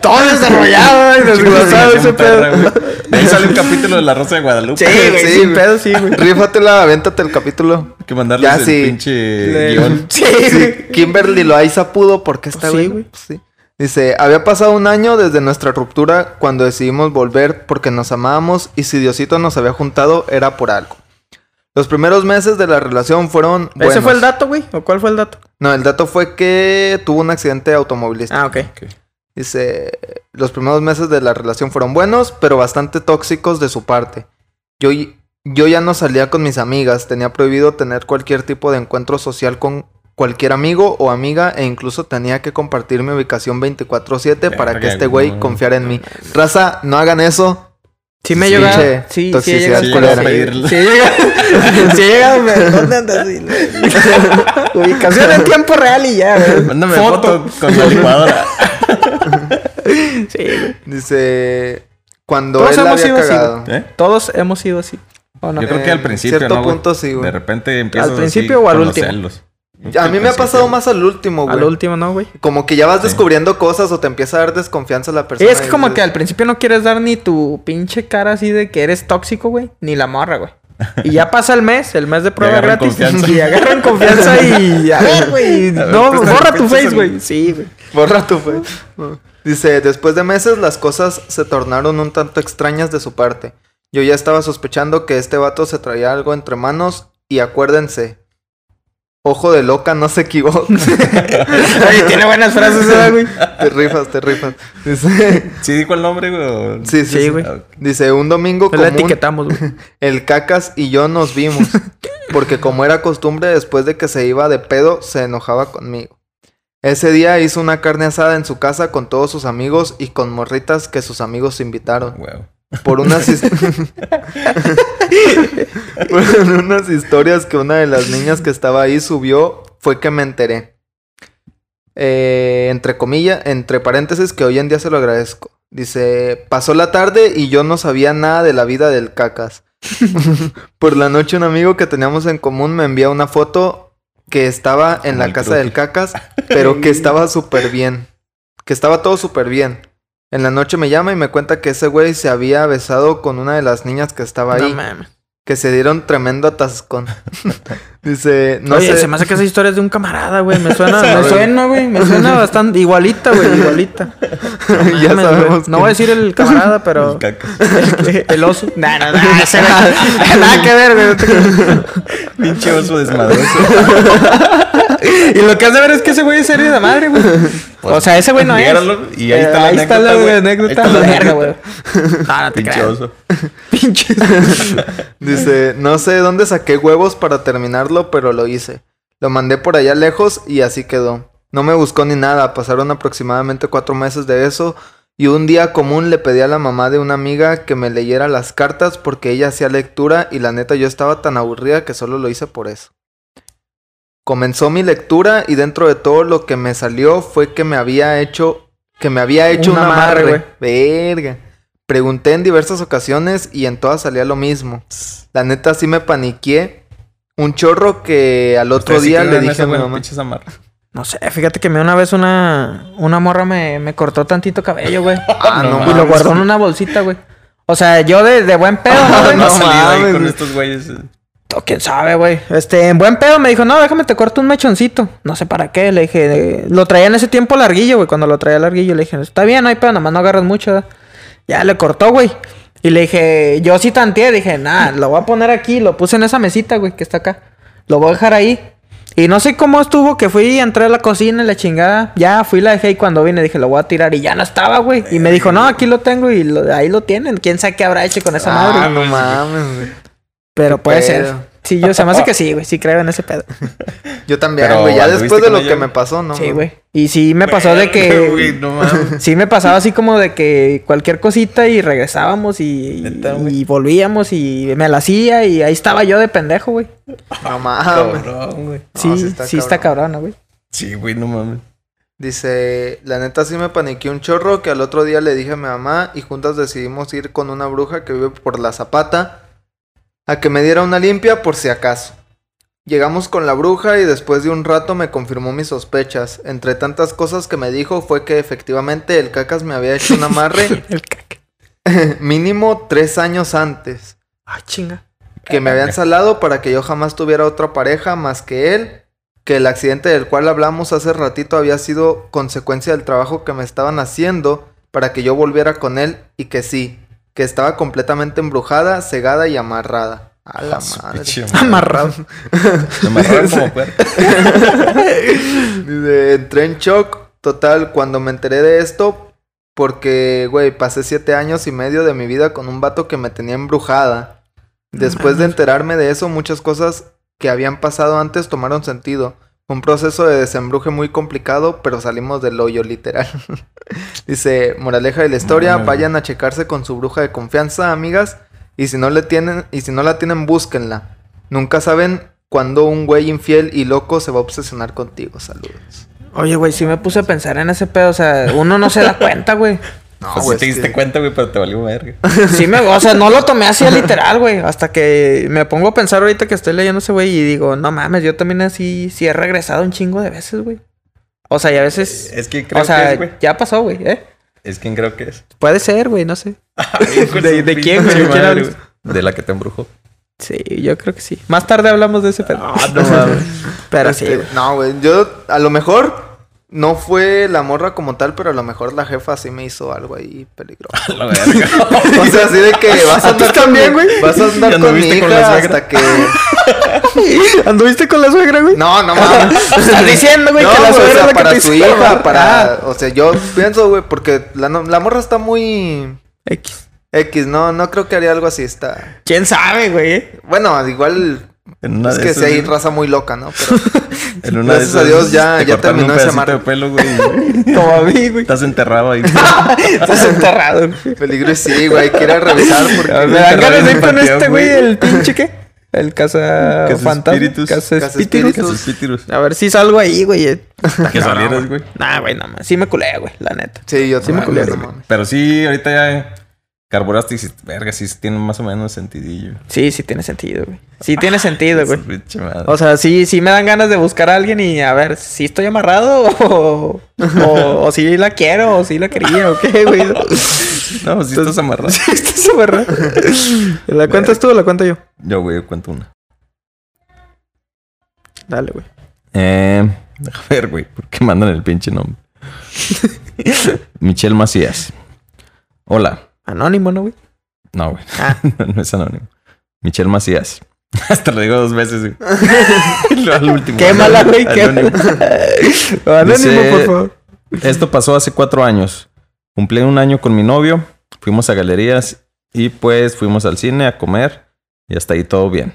Todo [LAUGHS] desarrollado y desglosado ese pedo. güey. De ahí sale un capítulo de La Rosa de Guadalupe. Sí, güey. Sí, sin pedo, sí, güey. Rífatela, avéntate el capítulo. Hay que mandarles Ya, el sí. pinche Le- guion. [LAUGHS] Sí, Sí, güey. Kimberly Loaiza pudo porque está Pues sí, güey. güey. Pues sí. Dice, había pasado un año desde nuestra ruptura cuando decidimos volver porque nos amábamos y si Diosito nos había juntado era por algo. Los primeros meses de la relación fueron ¿Ese buenos. fue el dato, güey? ¿O cuál fue el dato? No, el dato fue que tuvo un accidente automovilístico. Ah, ok. Ok. Dice, los primeros meses de la relación fueron buenos, pero bastante tóxicos de su parte. Yo, Yo ya no salía con mis amigas, tenía prohibido tener cualquier tipo de encuentro social con cualquier amigo o amiga e incluso tenía que compartir mi ubicación 24/7 para que este güey güey. confiara en mí. Raza, no hagan eso. Sí me llega. Sí, sí. Sí, Pedirle. sí he llegado. [LAUGHS] Sí he llegado. me- ¿Dónde andas? [LAUGHS] Sí, no. Ubicación en tiempo real y ya, güey. Mándame foto, con la licuadora. [LAUGHS] Sí, güey. Dice, cuando Todos él hemos había sido así. ¿Eh? Todos hemos sido así. ¿O no? Yo creo que al principio, cierto ¿no, güey? punto sí, güey. De repente empiezas ¿Al así principio o al con los último? celos. A mí me ha pasado más al último, güey. Al último, ¿no, güey? Como que ya vas Sí. descubriendo cosas o te empieza a dar desconfianza la persona. Es que y como dices, que al principio no quieres dar ni tu pinche cara así de que eres tóxico, güey. Ni la morra, güey. Y ya pasa el mes, el mes de [LAUGHS] prueba gratis. confianza. Y [LAUGHS] agarran confianza y... [LAUGHS] A ver, güey. A No, préstame borra tu face, güey. Sí, güey. Borra tu fe. Dice, después de meses las cosas se tornaron un tanto extrañas de su parte. Yo ya estaba sospechando que este vato se traía algo entre manos y acuérdense, ojo de loca no se equivoca. [LAUGHS] Oye, tiene buenas frases, ¿verdad, güey? te rifas, te rifas. Dice, [LAUGHS] ¿Sí dijo el nombre, güey? sí, sí, güey. Dice, un domingo Pues la común, etiquetamos, güey. [LAUGHS] el cacas y yo nos vimos. Porque como era costumbre, después de que se iba de pedo, se enojaba conmigo. Ese día hizo una carne asada en su casa con todos sus amigos y con morritas que sus amigos invitaron. Güey. Por unas, his- [LAUGHS] por unas historias que una de las niñas que estaba ahí subió, fue que me enteré. Eh, entre comillas, entre paréntesis, que hoy en día se lo agradezco. Dice, pasó la tarde y yo no sabía nada de la vida del cacas. [LAUGHS] por la noche un amigo que teníamos en común me envía una foto que estaba en la casa del cacas, pero que estaba súper bien. Que estaba todo súper bien. En la noche me llama y me cuenta que ese güey se había besado con una de las niñas que estaba No ahí. mames. que se dieron tremendo atascón. [LAUGHS] Dice, no Oye, sé. se me hace que esa historia es de un camarada, güey. Me suena, [LAUGHS] me suena, güey. Me suena [LAUGHS] bastante igualita, güey. Igualita. No ya mames, güey. sabemos. No voy a decir el camarada, pero. El el, el oso. Nah, no, no, ese nada, nada que ver, güey. no. Pinche oso desmadroso. Y lo que has de ver es que ese güey es serio de madre, güey. O sea, ese güey no es. Y ahí está la ahí está anécdota, la güey. anécdota. Ahí está la verga, anécdota. güey. No, no te Pinche creas. oso. [LAUGHS] Pinche. [LAUGHS] Dice, no sé de dónde saqué huevos para terminarlo, pero lo hice. Lo mandé por allá lejos y así quedó. No me buscó ni nada, pasaron aproximadamente cuatro meses de eso y un día común le pedí a la mamá de una amiga que me leyera las cartas porque ella hacía lectura y la neta yo estaba tan aburrida que solo lo hice por eso. Comenzó mi lectura y dentro de todo lo que me salió fue que me había hecho que me había hecho Un amarre, amarre. Verga. Pregunté en diversas ocasiones y en todas salía lo mismo. La neta sí me paniqué. Un chorro que al otro Ustedes sí día le dije a mi mamá. No sé, fíjate que me una vez una, una morra me, me cortó tantito cabello, güey. [LAUGHS] Ah, no y lo guardó en una bolsita, güey. O sea, yo de, de buen pedo, [LAUGHS] ¿no, güey? No, no ha salido ahí mames, con estos güeyes. Eh. Quién sabe, güey. Este, en buen pedo me dijo, no, déjame te corto un mechoncito. No sé para qué. Le dije, eh, lo traía en ese tiempo larguillo, güey. Cuando lo traía larguillo, le dije, está bien, no hay pedo, nomás no agarras mucho. ¿verdad?". Ya le cortó, güey. Y le dije, yo sí tanteé, dije, nada, lo voy a poner aquí. Lo puse en esa mesita, güey, que está acá. Lo voy a dejar ahí. Y no sé cómo estuvo que fui, entré a la cocina y la chingada. Ya fui, la dejé y cuando vine dije, lo voy a tirar y ya no estaba, güey. Y me dijo, no, aquí lo tengo y lo- ahí lo tienen. ¿Quién sabe qué habrá hecho con esa madre? Ah, no mames, güey. Pero puede pedo. ser. Sí, yo se me hace que sí, [LAUGHS] güey. Sí creo en ese pedo. [LAUGHS] Yo también, güey. Ya ¿anduviste después de lo ella, que me pasó, ¿no? sí, güey. Y sí me pasó de Verga, [LAUGHS] güey, que... no mames. Sí me pasaba así como de que cualquier cosita y regresábamos y, Neta, güey. y volvíamos y me la hacía y ahí estaba yo de pendejo, güey. No mames. Cabrón, güey. Sí, No, sí sí está cabrona, güey. Sí, güey, no mames. Dice, la neta sí me paniqué un chorro que al otro día le dije a mi mamá y juntas decidimos ir con una bruja que vive por la Zapata a que me diera una limpia por si acaso. Llegamos con la bruja y después de un rato me confirmó mis sospechas. Entre tantas cosas que me dijo fue que efectivamente el cacas me había hecho un [LAUGHS] amarre El caca. [LAUGHS] mínimo tres años antes. Ay, chinga. que me habían salado para que yo jamás tuviera otra pareja más que él, que el accidente del cual hablamos hace ratito había sido consecuencia del trabajo que me estaban haciendo para que yo volviera con él y que sí, que estaba completamente embrujada, cegada y amarrada. A la [LAUGHS] madre. Amarrado. Me amarraron como. [LAUGHS] Dice, entré en shock total cuando me enteré de esto porque, güey, pasé siete años y medio de mi vida con un vato que me tenía embrujada. Después de enterarme de eso, muchas cosas que habían pasado antes tomaron sentido. Un proceso de desembruje muy complicado, pero salimos del hoyo literal. [LAUGHS] Dice, moraleja de la historia, vayan a checarse con su bruja de confianza, amigas, y si no le tienen, y si no la tienen, búsquenla. Nunca saben cuándo un güey infiel y loco se va a obsesionar contigo. Saludos. Oye, güey, sí me puse a pensar en ese pedo. O sea, uno no se da [LAUGHS] cuenta, güey. No, Pues sí güey, te diste que- cuenta, güey, pero te valió verga. [LAUGHS] Sí me, o sea, no lo tomé así a literal, güey. Hasta que me pongo a pensar ahorita que estoy leyendo ese güey y digo, no mames, yo también así sí he regresado un chingo de veces, güey. O sea, y a veces. Es que creo o sea, que es, güey. ya pasó, güey, ¿eh? Es quien creo que es. Puede ser, güey, no sé. [LAUGHS] Hijo ¿De- [LAUGHS] quién, güey? ¿De madre, la que te embrujó. Sí, yo creo que sí. Más tarde hablamos de ese pedo. Ah, no mames. Pero Este, sí, güey. No, güey. Yo, a lo mejor, no fue la morra como tal, pero a lo mejor la jefa sí me hizo algo ahí peligroso. [LAUGHS] La verga. [LAUGHS] O sea, así de que [LAUGHS] vas a ¿A ti andar también, güey? Vas a andar ¿Ya con mi anduviste hija con la suegra? hasta que... ¿Anduviste con la suegra, güey? No, no mames. Estás diciendo, güey, No, que la güey, o suegra sea, es la que para te su hija, para... Ah, O sea, yo pienso, güey, porque la, no- la morra está muy... X. X, no, no creo que haría algo así, está... ¿Quién sabe, güey? Bueno, igual... Es que si hay raza muy loca, ¿no? Pero... En una gracias de a Dios ya- te ya terminó un ese amarre. de pelo, güey. [LAUGHS] Como a mí, güey. Estás enterrado ahí. [LAUGHS] Estás enterrado, güey. Peligro sí, güey, a revisar porque... Me dan ganas de ir con este, güey, el pinche qué? El casa Casa fantasma. espíritus. Casa Casa espíritus. A ver si salgo ahí, güey. Que salieras, güey. Nah, güey, nada más. Sí me culé, güey, la neta. Sí, yo Sí me culé, no. Pero sí, ahorita ya carburaste y dices, verga, sí tiene más o menos sentidillo. Sí, sí tiene sentido, güey. Sí tiene sentido, [LAUGHS] güey. O sea, sí, sí me dan ganas de buscar a alguien y a ver si estoy amarrado [LAUGHS] o, o, o si la quiero o si la quería o qué, güey. [LAUGHS] no, si estás amarrado. Estás amarrado. ¿La cuentas tú o la cuento yo? Yo, güey, cuento una. Dale, güey. Eh, a ver, güey, ¿por qué mandan el pinche nombre? Michelle Macías. Hola. Anónimo, ¿no, güey? No, güey. Ah. [LAUGHS] no es anónimo. Michelle Macías. [LAUGHS] Hasta lo digo dos veces, güey. [LAUGHS] Lo al último. Qué mala, güey. Qué Anónimo. Anónimo, Dice- por favor. Esto pasó hace cuatro años. Cumplí un año con mi novio. Fuimos a galerías y pues fuimos al cine a comer y hasta ahí todo bien.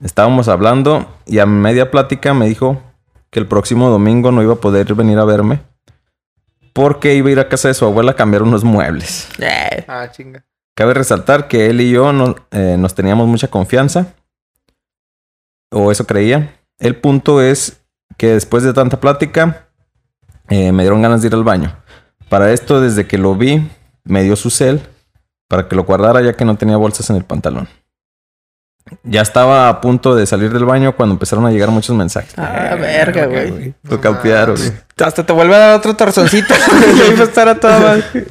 Estábamos hablando y a media plática me dijo que el próximo domingo no iba a poder venir a verme porque iba a ir a casa de su abuela a cambiar unos muebles. Eh, Ah, chinga. Cabe resaltar que él y yo no- eh, nos teníamos mucha confianza. O eso creía. El punto es que después de tanta plática, eh, me dieron ganas de ir al baño. Para esto, desde que lo vi, me dio su cel para que lo guardara ya que no tenía bolsas en el pantalón. Ya estaba a punto de salir del baño cuando empezaron a llegar muchos mensajes. Ah, verga, güey. Lo campearon. Hasta te vuelve a dar otro torzoncito. y ahí va a estar a toda madre. [LAUGHS]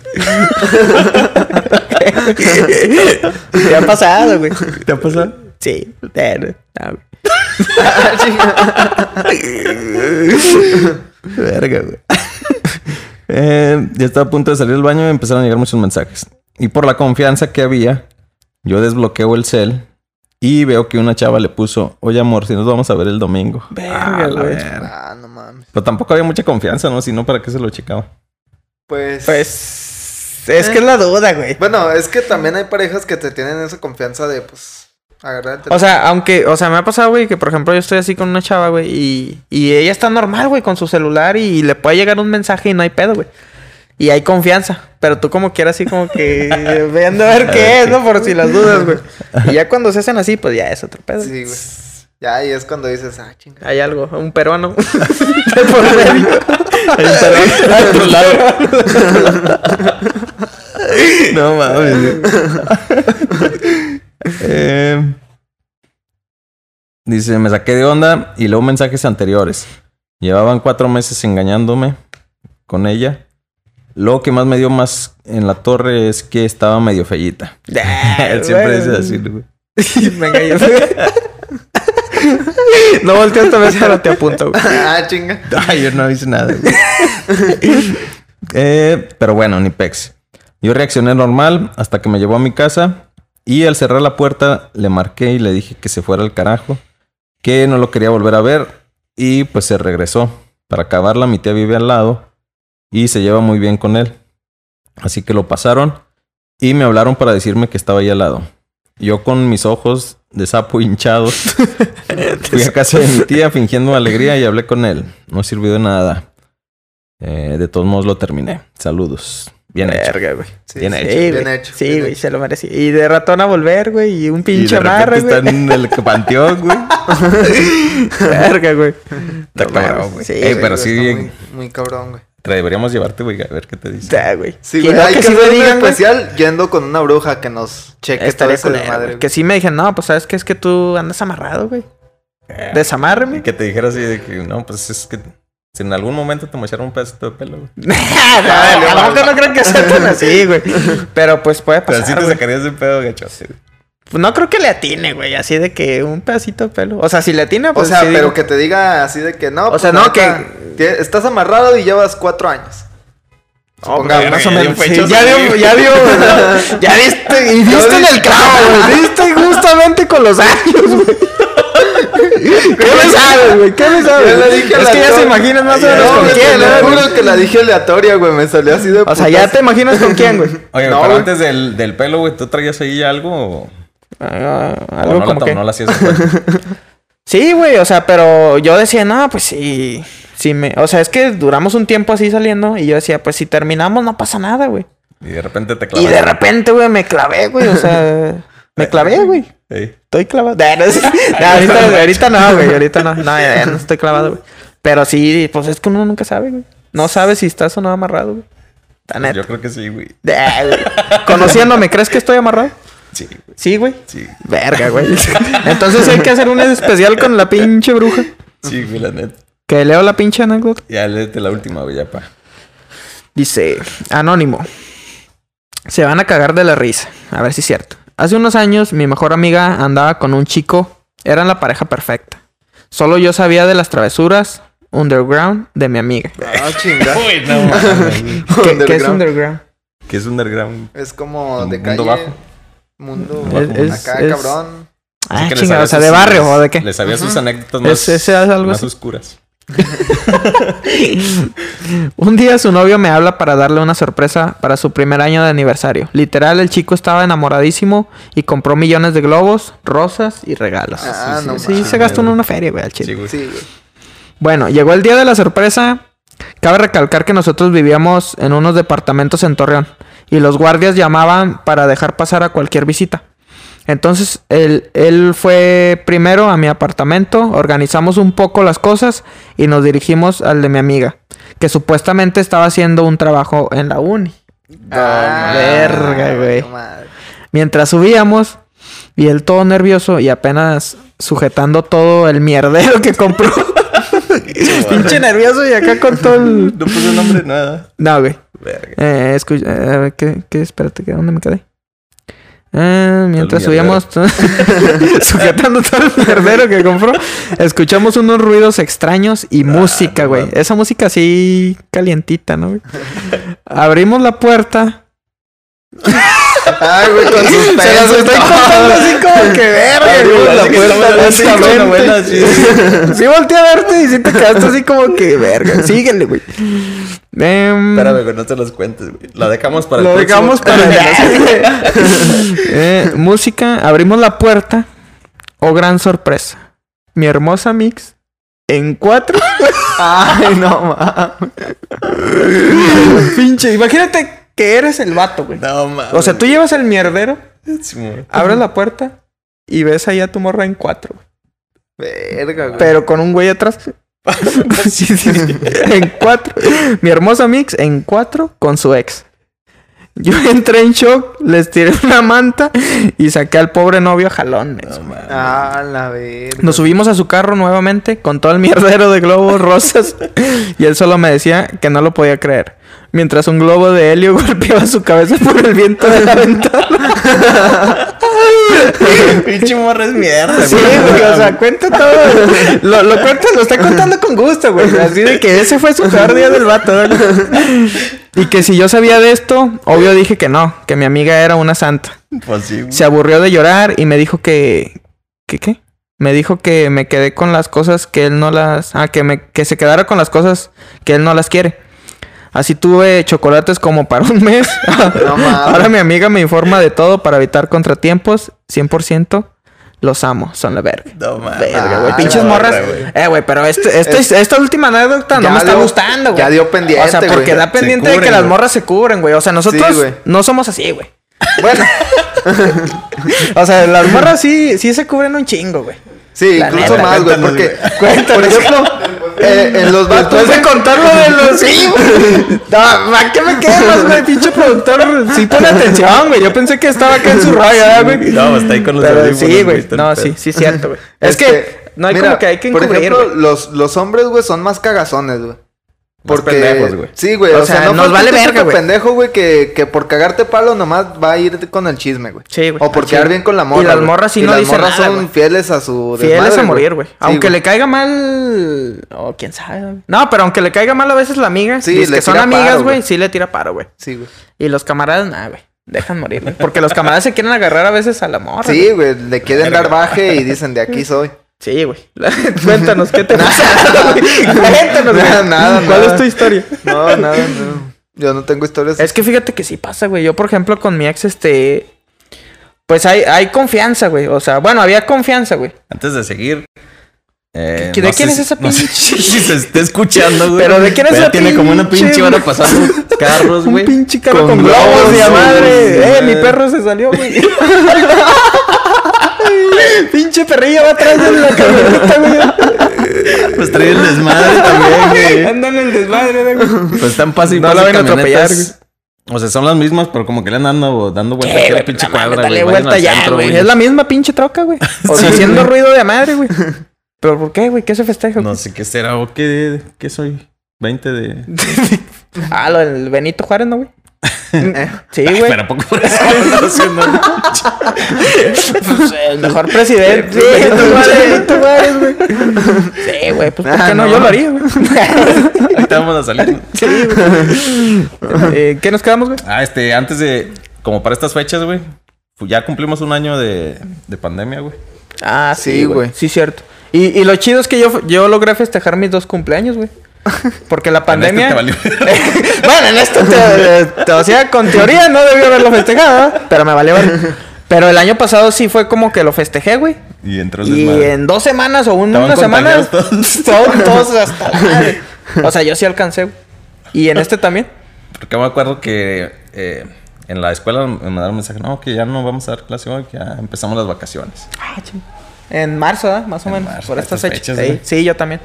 ¿Te ha pasado, güey? ¿Te ha pasado? Sí. [LAUGHS] Verga, güey. Eh, ya estaba a punto de salir del baño y empezaron a llegar muchos mensajes. Y por la confianza que había, yo desbloqueo el cel y veo que una chava le puso, oye amor, si nos vamos a ver el domingo. Verga, Ah, la güey. verga. Ah, no mames. Pero tampoco había mucha confianza, ¿no? Si no, ¿para qué se lo checaba? Pues... Pues. Es que es la duda, güey. Bueno, es que también hay parejas que te tienen esa confianza de, pues, agarrar el O sea, aunque, o sea, me ha pasado, güey, que por ejemplo yo estoy así con una chava, güey, y, y ella está normal, güey, con su celular y le puede llegar un mensaje y no hay pedo, güey. Y hay confianza, pero tú como quieras así como que [LAUGHS] vean a ver qué es, ¿no? Por si las dudas, güey. Y ya cuando se hacen así, pues ya es otro pedo. Sí, güey. Ya ahí es cuando dices, ah, chinga. Hay algo, un peruano. [LAUGHS] Hay un peruano al otro lado. [LAUGHS] no mames. Eh, dice, me saqué de onda y luego mensajes anteriores. Llevaban cuatro meses engañándome con ella. Lo que más me dio más en la torre es que estaba medio fellita. [LAUGHS] Él siempre dice así, güey. [LAUGHS] Venga, yo. [LAUGHS] no volteas a ver pero te apunto, güey. ah, chinga. Ay, yo no hice nada. güey. Eh, pero bueno, ni pex. Yo reaccioné normal hasta que me llevó a mi casa y al cerrar la puerta le marqué y le dije que se fuera al carajo, que no lo quería volver a ver y pues se regresó. Para acabarla, mi tía vive al lado y se lleva muy bien con él. Así que lo pasaron y me hablaron para decirme que estaba ahí al lado. Yo con mis ojos de sapo [LAUGHS] hinchados. [LAUGHS] Fui a casa de mi tía fingiendo alegría y hablé con él. No sirvió de nada. Eh, de todos modos lo terminé. Saludos. Bien hecho. Verga, güey. Sí, Bien sí, hecho. Sí, bien güey. hecho. Sí, bien güey, hecho. se lo merecía. Y de ratón a volver, güey. Y un pinche amarre, está güey. en el [LAUGHS] panteón, güey. Verga, güey. Está No güey. Sí, Ey, güey, pero Está sí, Muy, muy cabrón, güey. Te deberíamos llevarte, güey, a ver qué te dice. Ya, güey. Sí, güey. Hay que sí me hacer un digan, güey, especial yendo con una bruja que nos cheque todo Estaría ese güey. güey. Que sí me dijeron, no, pues sabes que es que tú andas amarrado, güey. Eh, Desamárreme. Que te dijera así de que, no, pues es que si en algún momento te mocharon un pedacito de pelo, güey. [LAUGHS] no, a lo mejor no creo que sea tan así, güey. [LAUGHS] Pero pues puede Pero pasar. sí te sacarías de pedo, gachote, güey. Pues no creo que le atine, güey. Así de que un pedacito de pelo. O sea, si le atine, O pues. sea, sí pero digo- que te diga así de que no. O sea, pues, no, neta, tie- Estás amarrado y llevas cuatro años. Oh, más ya o dio menos, sí. ya dio, ya dio, [LAUGHS] ya diste, y diste en el clavo, güey. Diste justamente con los años, güey. [LAUGHS] ¿Qué me sabes, güey? ¿Qué me sabes? Yo le dije es que ya se imaginas más o menos No, con quién, ¿no? juro que la dije aleatoria, güey. Me salió así de O sea, ya te imaginas con quién, güey. Oye, No, pero antes del, del pelo, güey, ¿tú traías ahí algo o, Ah, o algo no, como la, que... no la hacías después? [LAUGHS] Sí, güey, o sea, pero yo decía, no, pues sí, sí me... O sea, es que duramos un tiempo así saliendo y yo decía, pues si terminamos no pasa nada, güey. Y de repente te Y clavas. de repente, güey, me clavé, güey, o sea, [LAUGHS] me clavé, güey. Ey. Estoy clavado. [LAUGHS] No, ahorita, ahorita no, güey. Ahorita no. No, ya, ya no estoy clavado, güey. Pero sí, pues es que uno nunca sabe, güey. No sabe si estás o no amarrado, güey. Pues yo creo que sí, güey. Conociéndome, ¿crees que estoy amarrado? Sí, güey. Sí, güey. Sí. Verga, güey. Entonces hay que hacer un especial con la pinche bruja. Sí, güey, la neta. Que leo la pinche anécdota. Ya léete la última, güey, ya pa. Dice, anónimo. Se van a cagar de la risa. A ver si es cierto. Hace unos años mi mejor amiga andaba con un chico. Eran la pareja perfecta. Solo yo sabía de las travesuras underground de mi amiga. Ah, chinga. [LAUGHS] Uy, no. ¿Qué, [LAUGHS] qué es Underground. ¿Qué es underground? Es como de calle. bajo. Mundo Es- bajo. es- Acá, es- cabrón. Ah, Así que le chinga, sabía o sea, de barrio o de qué. Le sabía sus anécdotas Es- más, ese es algo más oscuras. [LAUGHS] [LAUGHS] Un día su novio me habla para darle una sorpresa para su primer año de aniversario. Literal, el chico estaba enamoradísimo y compró millones de globos, rosas y regalos. Ah, sí, no sí, se gastó en una feria, güey, al chile. Sí, güey. Sí, güey. Bueno, llegó el día de la sorpresa. Cabe recalcar que nosotros vivíamos en unos departamentos en Torreón y los guardias llamaban para dejar pasar a cualquier visita. Entonces él, él fue primero a mi apartamento, organizamos un poco las cosas y nos dirigimos al de mi amiga, que supuestamente estaba haciendo un trabajo en la uni. Ah, verga, güey. Mientras subíamos, y él todo nervioso y apenas sujetando todo el mierdero que compró. [LAUGHS] Pinche nervioso y acá con todo el... [LAUGHS] No puse nombre nada. No, güey. Verga. Eh, escucha, eh, a ver, ¿qué, qué? Espérate, ¿qué? ¿dónde me quedé? Eh, mientras subíamos [LAUGHS] [LAUGHS] sujetando todo el mierdero que compró, escuchamos unos ruidos extraños y música, no güey. mames. Esa música así calientita, ¿no? [LAUGHS] Abrimos la puerta. Ay, güey, con sus Se las estoy contando así como que verga, güey. novela, güey. [LAUGHS] Sí volteé a verte y sí te quedaste así como que verga. Síguele, güey. Em, Espérame, güey, no te los cuentes, güey. La dejamos para el lo próximo. dejamos para [LAUGHS] Eh, música, abrimos la puerta. Oh, gran sorpresa. Mi hermosa mix en cuatro. [LAUGHS] Ay, no mames. Pinche, imagínate que eres el vato, güey. No, mames. O sea, tú llevas el mierdero, abres la puerta y ves ahí a tu morra en cuatro. Verga, güey. Pero con un güey atrás. [LAUGHS] Sí, sí, sí. en cuatro. Mi hermosa mix en cuatro con su ex. Yo entré en shock, les tiré una manta y saqué al pobre novio a jalones. No, mames. Ah, la verga. Nos subimos a su carro nuevamente con todo el mierdero de globos [LAUGHS] rosas y él solo me decía que no lo podía creer. Mientras un globo de helio [LAUGHS] golpeaba su cabeza por el viento de la ventana. [LAUGHS] Pinche morra es mierda, Sí, güey, o sea, cuenta todo. Lo, lo cuenta, lo está contando con gusto, güey. Así de que ese fue su peor día del vato. Y que si yo sabía de esto, obvio dije que no, que mi amiga era una santa. Pues sí, güey. Se aburrió de llorar y me dijo que... ¿Qué qué? Me dijo que me quedé con las cosas que él no las... Ah, que, me, que se quedara con las cosas que él no las quiere. Así tuve chocolates como para un mes. [LAUGHS] No mames. Ahora mi amiga me informa de todo para evitar contratiempos. 100%. Los amo, son la verga. No mames. Verga, güey. Ah, Pinches morras. Eh, güey, pero este, este- esta última anécdota no me está dio- gustando, güey. ya dio pendiente, O sea, porque da pendiente de que las morras se cubren, güey. O sea, nosotros no somos así, güey. Bueno, [LAUGHS] O sea, las morras sí, sí se cubren un chingo, güey. sí, La incluso neta, más, güey. cuéntanos, Porque, güey. por ejemplo, [LAUGHS] eh, en los vatos. Después de contar lo de los... Sí, güey. No, ¿a qué me quemas, [LAUGHS] güey? Pinche productor. Sí pone atención, güey. Yo pensé que estaba acá en su raya, güey. No, está ahí con los Pero sí, güey. No, pedo. sí, sí, cierto, güey. Es que no hay mira, como que hay que Por encubrir, ejemplo, güey. los, los hombres, güey, son más cagazones, güey. Pendejos, güey. Sí, güey. O O, sea, no nos vale verga, güey. pendejo, güey, que, que por cagarte palo nomás va a ir con el chisme, güey. Sí, güey. O por quedar bien con la morra. Y las morras sí Y no las dicen morras nada, son fieles a su Fieles desmadre, a morir, güey. Sí, aunque le caiga mal. O quién sabe. No, pero aunque le caiga mal a veces la amiga. Sí, le que son amigas, güey. Sí le tira paro, güey. Sí, güey. Y los camaradas, nada, güey. Dejan morir, güey. Porque los camaradas se quieren agarrar a veces a la morra. Sí, güey. Le quieren dar baje y dicen, de aquí soy. Sí, güey. [LAUGHS] Cuéntanos, ¿qué te [LAUGHS] pasa? [LAUGHS] Cuéntanos, güey. Nada, nada, ¿Cuál nada. es tu historia? No, nada, no. Yo no tengo historias. Es que fíjate que sí pasa, güey. Yo, por ejemplo, con mi ex, este. Pues hay, hay confianza, güey. O sea, bueno, había confianza, güey. Antes de seguir. eh, ¿De no quién sé es esa no sé pinche? si se está escuchando, güey. Pero ¿de quién es Pero esa tiene como una pinche, hora güey? pasando carros, Un güey. pinche carro con, Con globos globos, y a madre. güey. Eh, mi perro se salió, güey. [LAUGHS] pinche perrillo va atrás de la camioneta, güey. Pues trae el desmadre también, güey. Anda en el desmadre, güey. Pues están fácil, No la van a atropellar. O sea, son las mismas, pero como que le andan dando, dando vuelta aquí a la pinche cuadra, Dale güey. Vuelta ya, centro, güey. Es la misma pinche troca, güey. O sea, Sí, haciendo güey. ruido de madre, güey. ¿Pero por qué, güey? ¿Qué se festeja? No sé qué será o qué, qué soy. 20 de. [LAUGHS] Ah, lo del Benito Juárez, ¿no, güey? Sí, güey. Pero ¿a poco por eso andan haciendo? Pues, el mejor presidente. Sí, Juárez, güey. Sí, güey. Pues, ¿por Ah, qué no? no. Yo lo haría, güey. Ahorita vamos a salir. Sí, güey. Eh, ¿Qué nos quedamos, güey? Ah, este, antes de. Como para estas fechas, güey. fu- Ya cumplimos un año de, de pandemia, güey. Ah, sí, Sí, güey. güey. Sí, cierto. Y, y lo chido es que yo, yo logré festejar mis dos cumpleaños, güey. [LAUGHS] Porque la pandemia. En este te valió. [LAUGHS] bueno, en esto te, te- o sea, con teoría no debí haberlo festejado, pero me valió. Pero el año pasado sí fue como que lo festejé, güey. y entró el Y en dos semanas o un- Estaban una semana. contagiados [LAUGHS] Todos, todos hasta la. O sea, yo sí alcancé, güey. Y en este también. Porque me acuerdo que eh, en la escuela me mandaron un mensaje. No, que ya no vamos a dar clase hoy, que ya empezamos las vacaciones. Ah. En marzo, ¿verdad? Más o En menos. marzo, por estas fechas. fechas, Sí, güey. sí, yo también.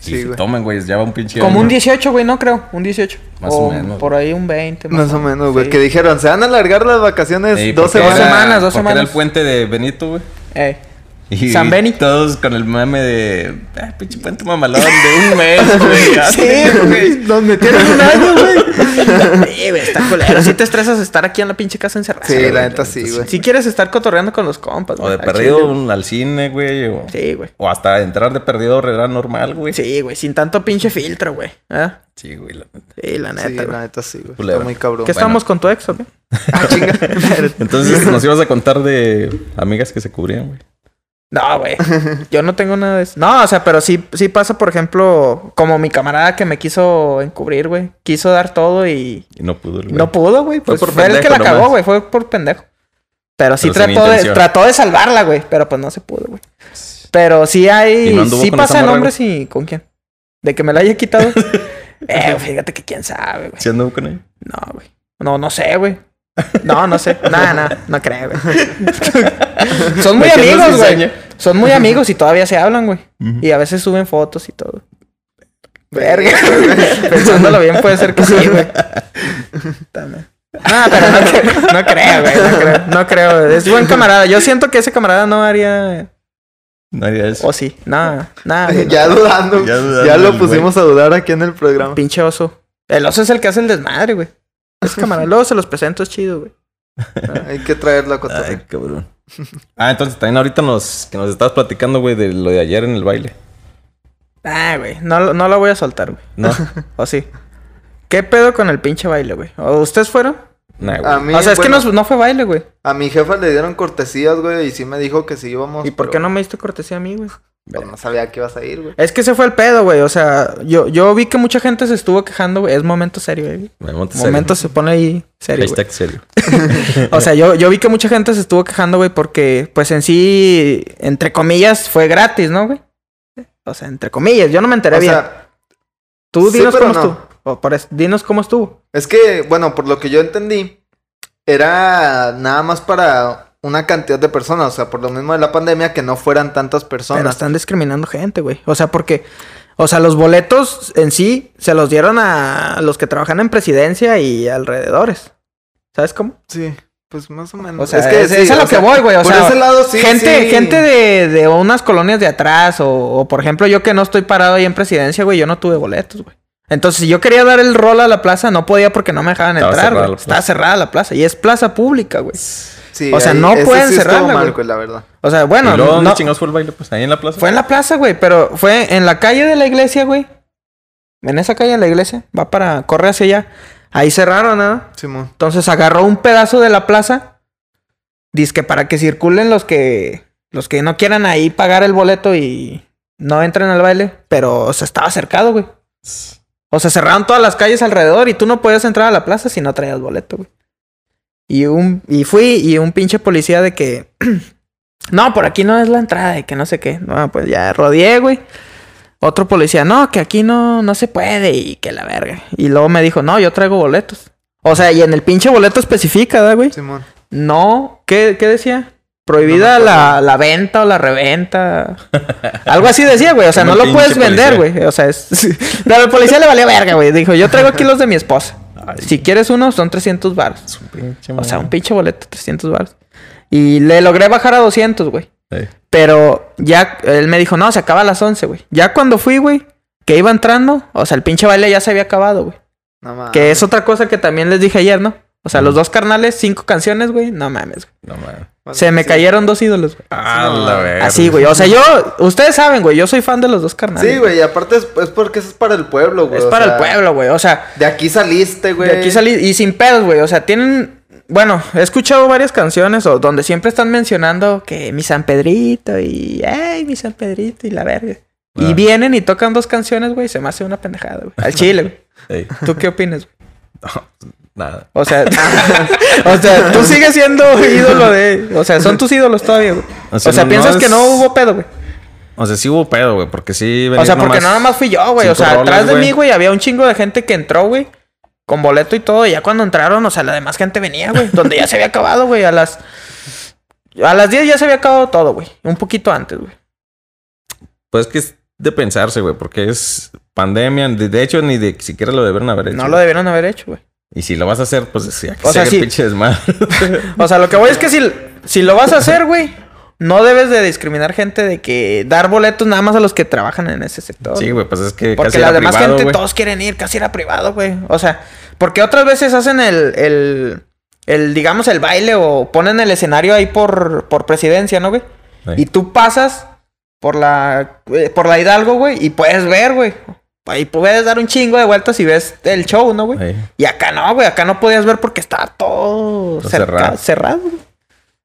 Sí, y dije, güey. tomen, güey, ya va un pinche. Como año. un 18, güey, no creo. Un 18. Más o menos. Por ahí un 20. Más o menos, güey. Sí. Que dijeron, se van a alargar las vacaciones Ey, dos porque Dos semanas. era- semanas, dos porque Era el semanas. puente de Benito, güey. Eh. Y [LAUGHS] San Beni. Todos con el mame de. Ah, pinche puente mamalón de un mes, [LAUGHS] güey. ya". Sí, güey. Nos metieron un año, güey. [LAUGHS] Sí, güey, está culero. Si te estresas estar aquí en la pinche casa encerrada. Sí, güey. la neta sí, güey. Si quieres estar cotorreando con los compas, O güey, de al perdido un- al cine, güey. O, Sí, güey. o hasta entrar de perdido a normal, güey. Sí, güey, sin tanto pinche filtro, güey. ¿Ah? Sí, güey. la neta. Sí, la neta, Sí, güey. la neta sí, güey. Culero. Está muy cabrón. ¿Qué estamos con tu ex o qué? Ah, chinga. Entonces nos ibas a contar de amigas que se cubrían, güey. No, güey. [LAUGHS] Yo no tengo nada de eso. No, o sea, pero sí, sí pasa, por ejemplo, como mi camarada que me quiso encubrir, güey. Quiso dar todo y Y no pudo, güey. no pudo, güey. Fue Pues por fue el que la cagó, güey. Fue por pendejo. Pero sí Pero trató de, trató de salvarla, güey. Pero pues no se pudo, güey. Pero sí hay. ¿Y no sí con pasa esa en morra, hombres y. ¿Con quién? De que me la haya quitado. [LAUGHS] eh, fíjate que quién sabe, güey. ¿Sí anduvo con ella? No, güey. No, no sé, güey. No, no sé. Nada, nada. No creo, güey. [LAUGHS] Son muy amigos, güey. Son muy amigos y todavía se hablan, güey. Y a veces suben fotos y todo. Verga. [LAUGHS] Pensándolo bien, puede ser que sí, güey. También. No, pero no, cre- no creo, güey. No creo. No creo. Es buen camarada. Yo siento que ese camarada no haría. No haría eso. O sí. Nada, nada. güey. ya dudando. Ya Ya, lo pusimos a dudar aquí en el programa. Pinche oso. El oso es el que hace el desmadre, güey. [LAUGHS] Luego se los presento, es chido, güey. [LAUGHS] Hay que traerlo a cotorreo. Ay, cabrón. [LAUGHS] Ah, entonces también ahorita nos, que nos estabas platicando, güey, de lo de ayer en el baile. Ah, güey. No, no lo voy a soltar, güey. No, ¿O sí? ¿Qué pedo con el pinche baile, güey? ¿O ustedes fueron? nah, A güey. mí, o sea, es bueno, que no, no fue baile, güey. a mi jefa le dieron cortesías, güey, y sí me dijo que sí íbamos. ¿Y por pero- qué no me diste cortesía a mí, güey? Pues no sabía que ibas a ir, güey. Es que ese fue el pedo, güey. O sea, yo, yo vi que mucha gente se estuvo quejando, güey. Es momento serio, güey. Momento serio. Momento se pone ahí serio. güey. Hashtag serio. [LAUGHS] O sea, yo, yo vi que mucha gente se estuvo quejando, güey, porque, pues en sí, entre comillas, fue gratis, ¿no, güey? O sea, entre comillas, yo no me enteré O bien. sea, Tú dinos cómo no. estuvo. O por eso, dinos cómo estuvo. es que, bueno, por lo que yo entendí, era nada más para una cantidad de personas. O sea, por lo mismo de la pandemia, que no fueran tantas Pero personas. están discriminando gente, güey. O sea, porque, o sea, los boletos en sí se los dieron a los que trabajan en presidencia y alrededores. ¿Sabes cómo? Sí, pues más o menos. O sea, es que es, sí, es a lo sea, que voy, güey. O por sea, ese lado sí. gente, sí. gente de, de unas colonias de atrás, o, o, por ejemplo, yo que no estoy parado ahí en presidencia, güey, yo no tuve boletos, güey. Entonces, si yo quería dar el rol a la plaza, no podía porque no me dejaban Estaba entrar, güey. Estaba cerrada la plaza. Y es plaza pública, güey. Sí, o sea, ahí- no pueden sí cerrarla, mal, güey. la verdad. O sea, bueno, ¿Y luego dónde no, chingados fue el baile? Pues ahí en la plaza. fue en la plaza, güey, pero fue en la calle de la iglesia, güey. En esa calle de la iglesia, va para, corre hacia allá. Ahí cerraron, ¿no? Simón. Entonces agarró un pedazo de la plaza. Dice que para que circulen los que. Los que no quieran ahí pagar el boleto y no entren al baile. Pero, o sea, estaba cercado, güey. O sea, cerraron todas las calles alrededor y tú no podías entrar a la plaza si no traías boleto, güey. Y un. Y fui y un pinche policía de que. [CLEARS THROAT] no, por aquí no es la entrada y que no sé qué. No, pues ya rodeé, güey. Otro policía, no, que aquí no, no se puede y que la verga. Y luego me dijo, no, yo traigo boletos. O sea, y en el pinche boleto especifica, ¿verdad, güey? Simón. No, ¿qué, qué decía? Prohibida No la, la venta o la reventa. Algo así decía, güey. O sea, Como no lo puedes vender, policía. güey. O sea, es... [LAUGHS] Pero al policía le valía verga, güey. Dijo, yo traigo aquí los de mi esposa. Ay. Si quieres uno, son 300 baros. O sea, un pinche boleto, 300 baros. Y le logré bajar a 200, güey. Ey. Pero ya, él me dijo, no, se acaba a las 11, güey. Ya cuando fui, güey, que iba entrando, o sea, el pinche baile ya se había acabado, güey. No. Que es otra cosa que también les dije ayer, ¿no? O sea, los dos carnales, cinco canciones, güey. No mames, güey. No mames. Se me sí. cayeron dos ídolos, güey. Ah, no, la verga. Así, güey. O sea, yo, ustedes saben, güey, yo soy fan de los dos carnales. Sí, güey, y aparte es, es porque eso es para el pueblo, güey. Es o para sea, el pueblo, güey. O sea, De aquí saliste, güey. de aquí salí y sin pedos, güey. O sea, tienen. Bueno, he escuchado varias canciones o donde siempre están mencionando que mi San Pedrito y. ¡Ay, mi San Pedrito! Y la verga. Y Ah. vienen y tocan dos canciones, güey. Se me hace una pendejada, güey. Al chile, güey. [LAUGHS] Ey. ¿Tú qué opinas, güey? Nada. O sea, [LAUGHS] o sea, tú sigues siendo ídolo de. O sea, son tus ídolos todavía, güey. O O sea, no- piensas que no hubo pedo, güey. O sea, sí hubo pedo, güey, porque sí O sea, porque no nada más fui yo, güey. O sea, atrás de mí, güey, había un chingo de gente que entró, güey. Con boleto y todo. Y ya cuando entraron, o sea, la demás gente venía, güey. [LAUGHS] donde ya se había acabado, güey. A las. A las 10 ya se había acabado todo, güey. Un poquito antes, güey. Pues es que es de pensarse, güey, porque es pandemia. De, hecho, ni de siquiera lo debieron haber hecho. No lo debieron haber hecho, güey. Y si lo vas a hacer, pues sí, aquí O sea, sí. pinche desmadre. [LAUGHS] O sea, lo que voy es que si, si lo vas a hacer, güey. No debes de discriminar gente de que dar boletos nada más a los que trabajan en ese sector. sí, güey, pues es que Porque casi la demás privado, gente, güey. todos quieren ir, casi era privado, güey. O sea, porque otras veces hacen el, el, el, digamos, el baile o ponen el escenario ahí por, por presidencia, ¿no, güey? Sí. Y tú pasas por la, eh, por la Hidalgo, güey, y puedes ver, güey. Ahí puedes dar un chingo de vueltas y ves el show, ¿no, güey? Ey. Y acá no, güey, acá no podías ver porque estaba todo cerca- cerrado. cerrado. güey.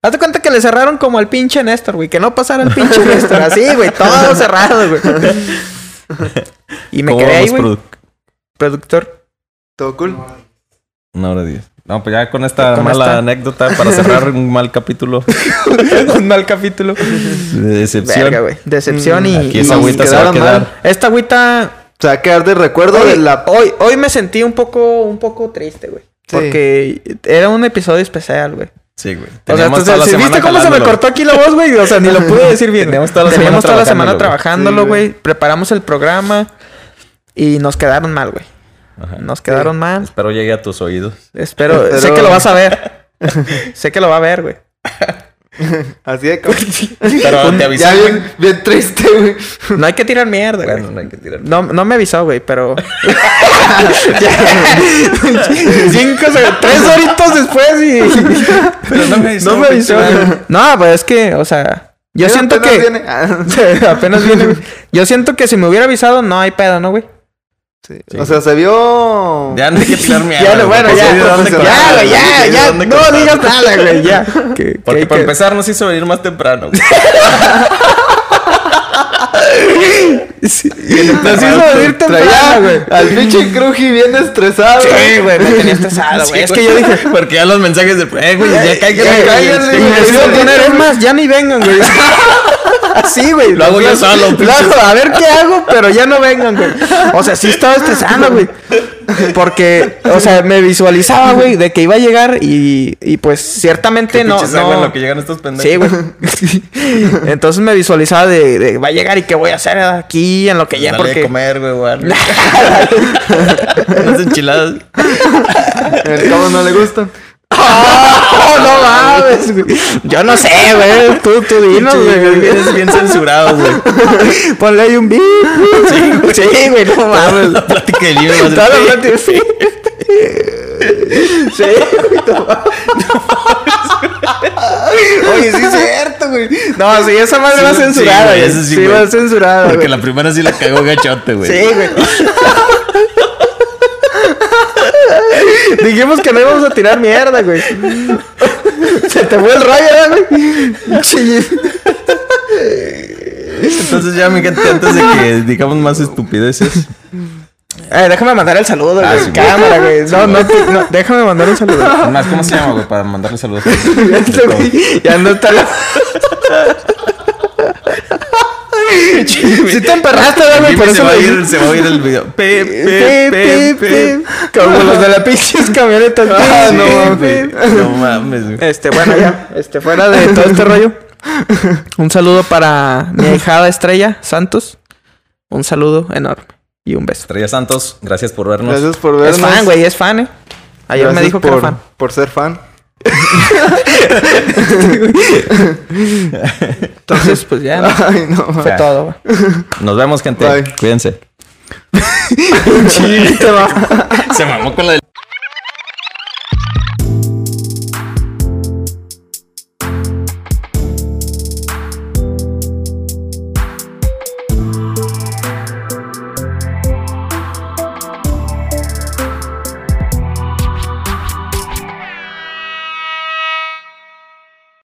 Hazte cuenta que le cerraron como al pinche Néstor, güey. Que no pasara el pinche [LAUGHS] Néstor. Así, güey. Todo cerrado, güey. Y me ¿Cómo quedé ahí, güey. produ- Productor. Todo cool. Una hora diez. No, pues ya con esta Con mala esta- anécdota para cerrar [LAUGHS] un mal capítulo [LAUGHS] Un mal capítulo. de decepción. Verga, güey. Decepción y. Aquí esa y agüita se va a quedaron quedar. mal. Esta agüita. Se va a quedar de recuerdo Hoy, de la. hoy, hoy me sentí un poco, un poco triste, güey. Sí. Porque era un episodio especial, güey. Sí, güey. O sea, entonces, toda la ¿sí semana ¿viste cómo se me cortó aquí la voz, güey? O sea, ni lo pude decir bien. Teníamos toda la Teníamos semana toda la semana trabajándolo, güey. Preparamos el programa y nos quedaron mal, güey. Ajá. Nos quedaron mal. Espero llegue a tus oídos. Espero, Pero- sé que lo vas a ver. [LAUGHS] sé que lo va a ver, güey. [LAUGHS] Así de como- [LAUGHS] Pero te avisé, Ya güey. bien, bien triste, güey. No hay que tirar mierda, güey. Bueno, no hay que tirar. No, no me avisó, güey, pero. [LAUGHS] Cinco, tres horitos después y. Pero no me avisó, no me avisó, güey. No, pues es que, o sea. Yo siento apenas que. viene. Apenas viene, güey. Yo siento que si me hubiera avisado, no hay pedo, ¿no, güey? Sí. Sí. O sea, se vio. Ya no hay que tirar mierda. [LAUGHS] Ya, no, bueno, ya. sí, ¿de dónde Ya, cortar, güey, ya, Sí, ¿de ya. dónde No cortar? digas nada, güey, ya. Que- [LAUGHS] Porque que- para que- empezar nos hizo venir más temprano. [LAUGHS] [LAUGHS] Sí. Nos hizo venir temprano, güey. al pinche Cruji bien estresado. Sí, güey, me tenía estresado, güey. Es que yo dije, Porque ya los mensajes de. Eh, güey, ya güey. cállate, y güey. es más, ya ni vengan, güey. [LAUGHS] Así, güey. Lo hago yo solo. Claro, a ver qué hago, pero ya no vengan, güey. O sea, sí estaba estresando, güey. Porque, o sea, me visualizaba, güey, de que iba a llegar y, y pues ciertamente Qué no. no... en lo que llegan estos pendejos. Sí, güey. [LAUGHS] Entonces me visualizaba de, de va a llegar y qué voy a hacer aquí en lo que ya Dale porque de comer, güey. [LAUGHS] [LAUGHS] Unas enchiladas. Cabo no le gustan. ¡Oh, no mames, güey! Yo no sé, güey. Tú, tú dinos, güey. Vienes bien censurado, güey. Ponle ahí un beep. Sí, güey, no mames. La plática del libro. Toda la plática, sí. Sí, güey, no mames. Oye, sí es cierto, güey. No, sí, esa madre va Sí, censurada, güey, güey. sí, Sí, güey. va censurada, Porque güey. la primera sí la cagó gachote, güey. Sí, güey. Dijimos que no íbamos a tirar mierda, güey. Se te fue el ¿verdad, güey. Entonces ya, mi gente, antes de que digamos más estupideces. Eh, déjame mandar el saludo, güey. Ah, sí. Cámara, güey. No, no, déjame mandar un saludo. Más, ¿cómo se llama, güey? Para mandarle saludos. Este ya no está la... Si te emperraste, ¿verdad, güey. Por se, eso se va a oír el video. Pe, Pe, pe, pe. Como los de la [LAUGHS] pinches camionetas. Ah, no mames. No mames. Este, bueno, ya. Este, fuera de todo este rollo. Un saludo para mi hijada Estrella Santos. Un saludo enorme. Y un beso. Estrella Santos, gracias por vernos. Gracias por vernos. Es fan, güey, es fan, eh. Ayer me dijo que era fan. Por ser fan. Entonces, pues ya. ¿no? Ay, no. Fue Ya. todo, güey. Nos vemos, gente. Bye. Cuídense. [LAUGHS] Te va. Se mamó con la del